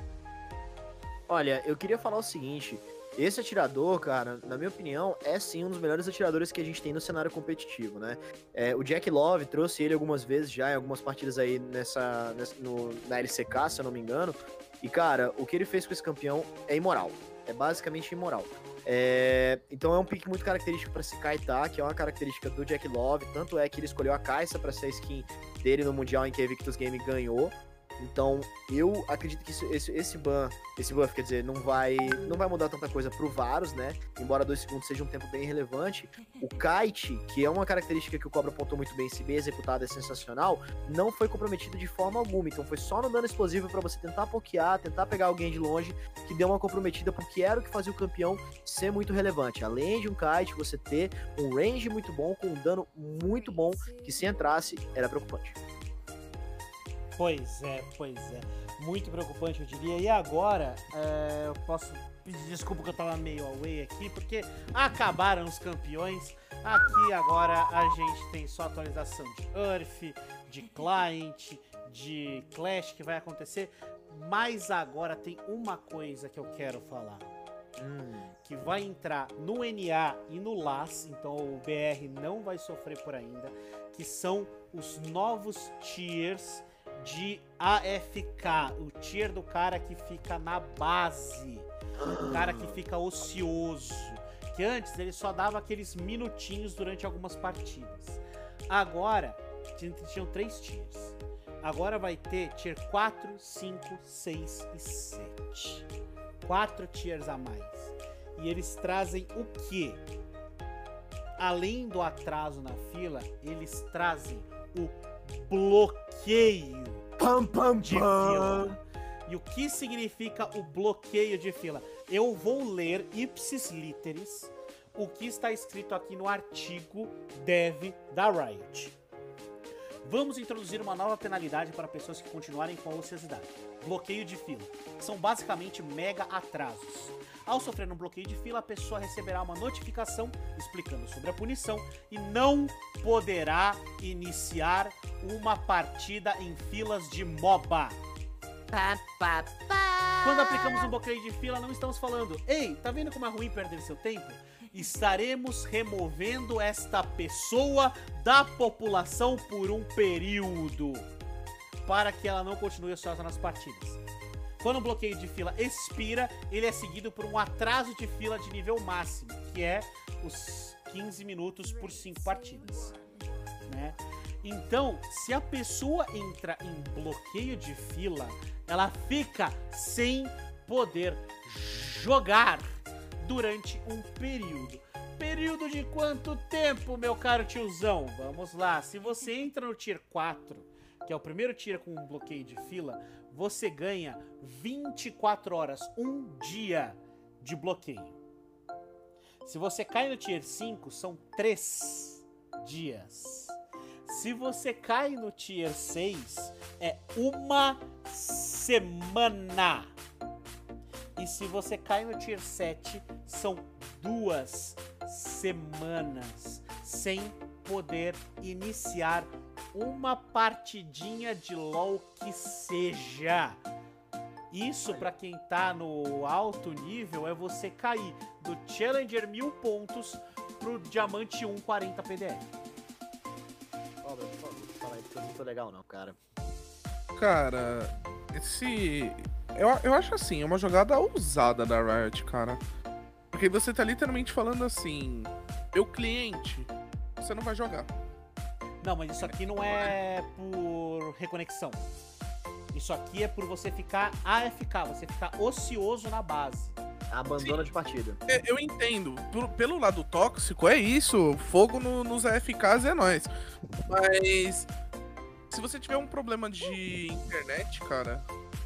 Olha, eu queria falar o seguinte. Esse atirador, cara, na minha opinião, é sim um dos melhores atiradores que a gente tem no cenário competitivo, né? É, o Jack Love trouxe ele algumas vezes já, em algumas partidas aí nessa, nessa no, na LCK, se eu não me engano. E, cara, o que ele fez com esse campeão é imoral. É basicamente imoral. É, então é um pick muito característico para se kaitar, que é uma característica do Jack Love. Tanto é que ele escolheu a Kai'Sa para ser a skin dele no Mundial em que a Victus Game ganhou. Então, eu acredito que isso, esse, esse ban, esse buff, quer dizer, não vai, não vai mudar tanta coisa pro Varus, né? Embora dois segundos seja um tempo bem relevante. O Kite, que é uma característica que o Cobra apontou muito bem, se bem executado é sensacional, não foi comprometido de forma alguma. Então, foi só no dano explosivo para você tentar pokear, tentar pegar alguém de longe, que deu uma comprometida, porque era o que fazia o campeão ser muito relevante. Além de um Kite, você ter um range muito bom, com um dano muito bom, que se entrasse, era preocupante. Pois é, pois é. Muito preocupante, eu diria. E agora, é, eu posso pedir desculpa que eu tava meio away aqui, porque acabaram os campeões. Aqui agora a gente tem só atualização de Earth, de Client, de Clash que vai acontecer. Mas agora tem uma coisa que eu quero falar. Hum, que vai entrar no NA e no LAS, então o BR não vai sofrer por ainda, que são os novos tiers de AFK, o tier do cara que fica na base, o cara que fica ocioso, que antes ele só dava aqueles minutinhos durante algumas partidas. Agora, tinham três tiers. Agora vai ter tier 4, 5, 6 e 7. Quatro tiers a mais. E eles trazem o quê? Além do atraso na fila, eles trazem o bloqueio pam, pam, de fila. E o que significa o bloqueio de fila? Eu vou ler ipsis literis o que está escrito aqui no artigo dev da Riot. Vamos introduzir uma nova penalidade para pessoas que continuarem com a ociosidade. Bloqueio de fila. São basicamente mega atrasos. Ao sofrer um bloqueio de fila, a pessoa receberá uma notificação explicando sobre a punição e não poderá iniciar uma partida em filas de MOBA. Pá, pá, pá. Quando aplicamos um bloqueio de fila, não estamos falando, ei, tá vendo como é ruim perder seu tempo? Estaremos removendo esta pessoa da população por um período para que ela não continue ociosa nas partidas. Quando o bloqueio de fila expira, ele é seguido por um atraso de fila de nível máximo, que é os 15 minutos por 5 partidas. Né? Então, se a pessoa entra em bloqueio de fila, ela fica sem poder jogar durante um período. Período de quanto tempo, meu caro tiozão? Vamos lá, se você entra no Tier 4, que é o primeiro tier com um bloqueio de fila, você ganha 24 horas, um dia de bloqueio. Se você cai no tier 5, são 3 dias. Se você cai no tier 6, é uma semana. E se você cai no tier 7, são duas semanas sem poder iniciar uma partidinha de LoL que seja. Isso para quem tá no alto nível é você cair do Challenger 1000 pontos pro Diamante 1 40 PDF. Cobra, por favor, fala aí, porque eu não tô legal não, cara. Cara, esse. Eu, eu acho assim, é uma jogada ousada da Riot, cara. Porque você tá literalmente falando assim: meu cliente, você não vai jogar. Não, mas isso aqui não é por reconexão. Isso aqui é por você ficar AFK, você ficar ocioso na base. Abandona de partida. É, Eu entendo. Por- pelo lado tóxico, é isso. Fogo no- nos AFKs é nóis. Mas. Se você tiver um problema de internet, cara,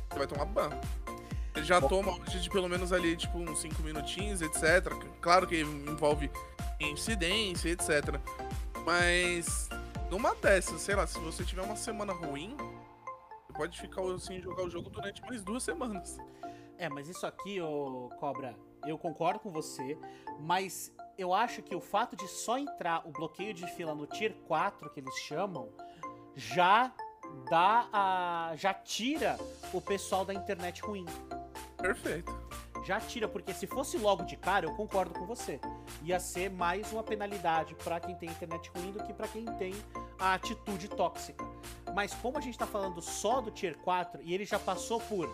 você vai tomar ban. Ele já toma hoje de pelo menos ali, tipo, uns 5 minutinhos, etc. Claro que envolve incidência, etc. Mas. Numa dessas, sei lá, se você tiver uma semana ruim, você pode ficar sem jogar o jogo durante mais duas semanas. É, mas isso aqui, ô Cobra, eu concordo com você, mas eu acho que o fato de só entrar o bloqueio de fila no Tier 4, que eles chamam, já dá a. já tira o pessoal da internet ruim. Perfeito. Já tira, porque se fosse logo de cara, eu concordo com você. Ia ser mais uma penalidade pra quem tem internet ruim do que pra quem tem a atitude tóxica. Mas como a gente tá falando só do Tier 4 e ele já passou por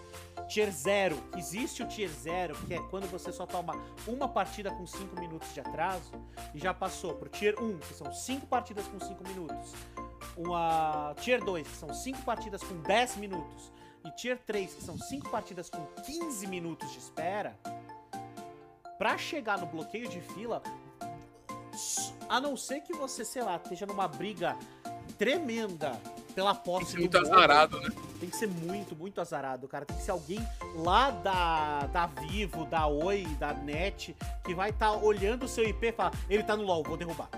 Tier 0, existe o Tier 0, que é quando você só toma uma partida com 5 minutos de atraso, e já passou pro Tier 1, que são 5 partidas com 5 minutos, uma Tier 2, que são 5 partidas com 10 minutos, e Tier 3, que são 5 partidas com 15 minutos de espera, pra chegar no bloqueio de fila, a não ser que você, sei lá, esteja numa briga tremenda pela posse Tem que ser do muito azarado, né? tem que ser muito, muito azarado, cara. Tem que ser alguém lá da, da Vivo, da Oi, da NET, que vai estar olhando o seu IP e falar, ele tá no LoL, vou derrubar.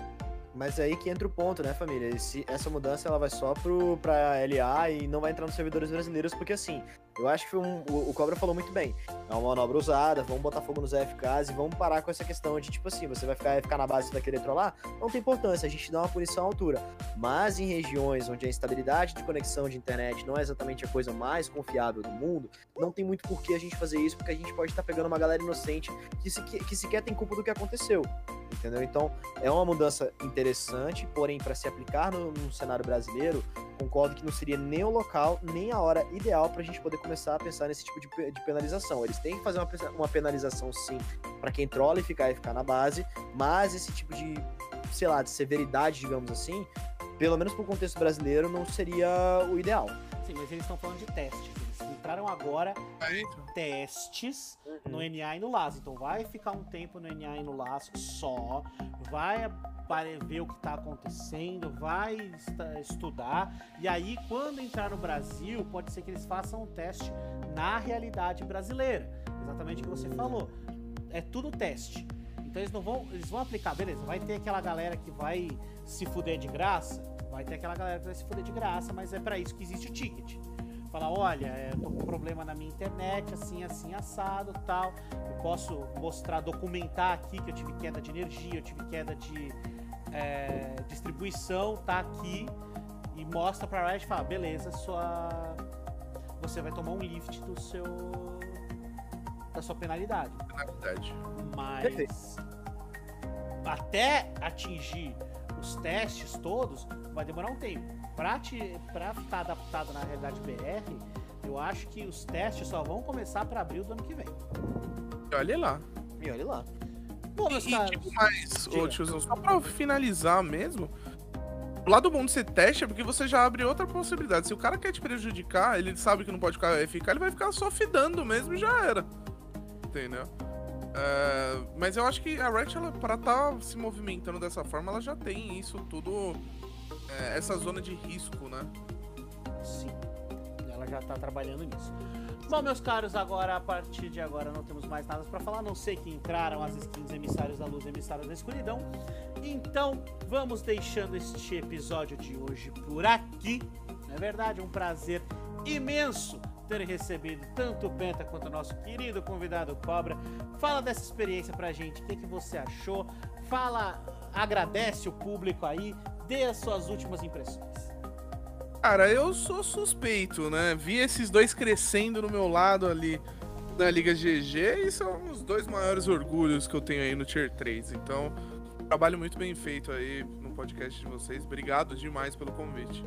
Mas aí que entra o ponto, né, família? Esse- essa mudança ela vai só pro, pra LA e não vai entrar nos servidores brasileiros, porque assim, eu acho que um- o, o Cobra falou muito bem. É uma manobra usada, vamos botar fogo nos AFKs e vamos parar com essa questão de, tipo assim, você vai ficar AFK na base e vai querer trollar? Não tem importância, a gente dá uma punição à altura. Mas em regiões onde a instabilidade de conexão de internet não é exatamente a coisa mais confiável do mundo, não tem muito por que a gente fazer isso, porque a gente pode estar pegando uma galera inocente que, se, que sequer tem culpa do que aconteceu. Entendeu? Então, é uma mudança interessante, porém, para se aplicar no, no cenário brasileiro, concordo que não seria nem o local, nem a hora ideal para a gente poder começar a pensar nesse tipo de, de penalização. Eles têm que fazer uma, uma penalização, sim, para quem trola e ficar e ficar na base, mas esse tipo de, sei lá, de severidade, digamos assim, pelo menos pro contexto brasileiro, não seria o ideal. Sim, mas eles estão falando de testes. Entraram agora Aí, então. testes no NA e no LAS. Então vai ficar um tempo no NA e no LAS só, vai ver o que tá acontecendo, vai estudar. E aí, quando entrar no Brasil, pode ser que eles façam um teste na realidade brasileira. Exatamente o que você falou. É tudo teste. Então eles não vão. Eles vão aplicar, beleza. Vai ter aquela galera que vai se fuder de graça. Vai ter aquela galera que vai se fuder de graça, mas é pra isso que existe o ticket falar, olha, é, eu tô com um problema na minha internet, assim, assim, assado, tal. Eu posso mostrar, documentar aqui que eu tive queda de energia, eu tive queda de é, distribuição, tá aqui. E mostra pra Riot e fala, beleza, sua... Você vai tomar um lift do seu... Da sua penalidade. Penalidade. Mas Perfeito. até atingir os testes todos, vai demorar um tempo. Pra, te, pra ficar adaptado na realidade BR, eu acho que os testes só vão começar pra abril do ano que vem. E olha lá. E olha lá. Bom, meus E, e caros, tipo, mas, ô tiozão, só pra finalizar mesmo, o lado bom de ser teste é porque você já abre outra possibilidade. Se o cara quer te prejudicar, ele sabe que não pode ficar, ficar ele vai ficar só fidando mesmo e já era. Entendeu? É, mas eu acho que a Riot, ela, pra tá se movimentando dessa forma, ela já tem isso tudo, é, essa zona de risco, né? Sim. Ela já tá trabalhando nisso. Bom, meus caros, agora, a partir de agora, não temos mais nada para falar, a não sei que entraram as skins emissários da luz emissários da escuridão. Então, vamos deixando este episódio de hoje por aqui. Não é verdade? Um prazer imenso ter recebido tanto o Penta quanto o nosso querido convidado Cobra. Fala dessa experiência pra gente, o que, que você achou? Fala, agradece o público aí, dê as suas últimas impressões. Cara, eu sou suspeito, né? Vi esses dois crescendo no meu lado ali na Liga GG e são os dois maiores orgulhos que eu tenho aí no Tier 3. Então, trabalho muito bem feito aí no podcast de vocês. Obrigado demais pelo convite.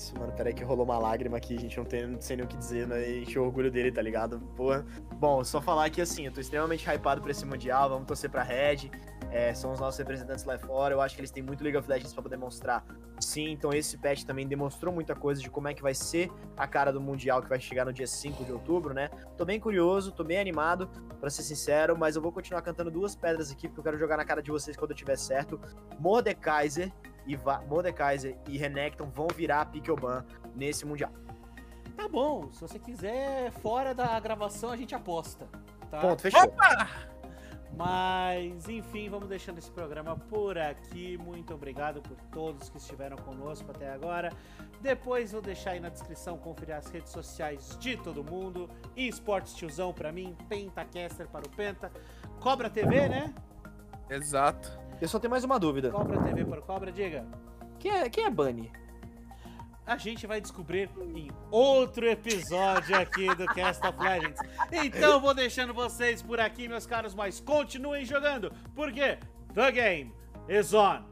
Isso, mano. Peraí que rolou uma lágrima aqui, a gente não tem nem o que dizer, né? Enche o orgulho dele, tá ligado? Porra. Bom, só falar que assim, eu tô extremamente hypado pra esse Mundial, vamos torcer pra Red. É, são os nossos representantes lá fora. Eu acho que eles têm muito League of Legends pra poder mostrar. Sim, então esse patch também demonstrou muita coisa de como é que vai ser a cara do Mundial que vai chegar no dia 5 de outubro, né? Tô bem curioso, tô bem animado, pra ser sincero, mas eu vou continuar cantando duas pedras aqui, porque eu quero jogar na cara de vocês quando eu tiver certo. Mordekaiser e Va Mordekaiser e Renekton vão virar Pickelban nesse Mundial. Tá bom, se você quiser, fora da gravação a gente aposta. Tá? Ponto, fechou. Mas, enfim, vamos deixando esse programa por aqui. Muito obrigado por todos que estiveram conosco até agora. Depois vou deixar aí na descrição conferir as redes sociais de todo mundo. eSports Tiozão pra mim, Pentacaster para o Penta, Cobra TV, né? Exato. Eu só tenho mais uma dúvida. Cobra TV para Cobra, diga. Quem é, quem é Bunny? a gente vai descobrir em outro episódio aqui do Cast of Legends. Então vou deixando vocês por aqui, meus caros, mas continuem jogando, porque The Game is on!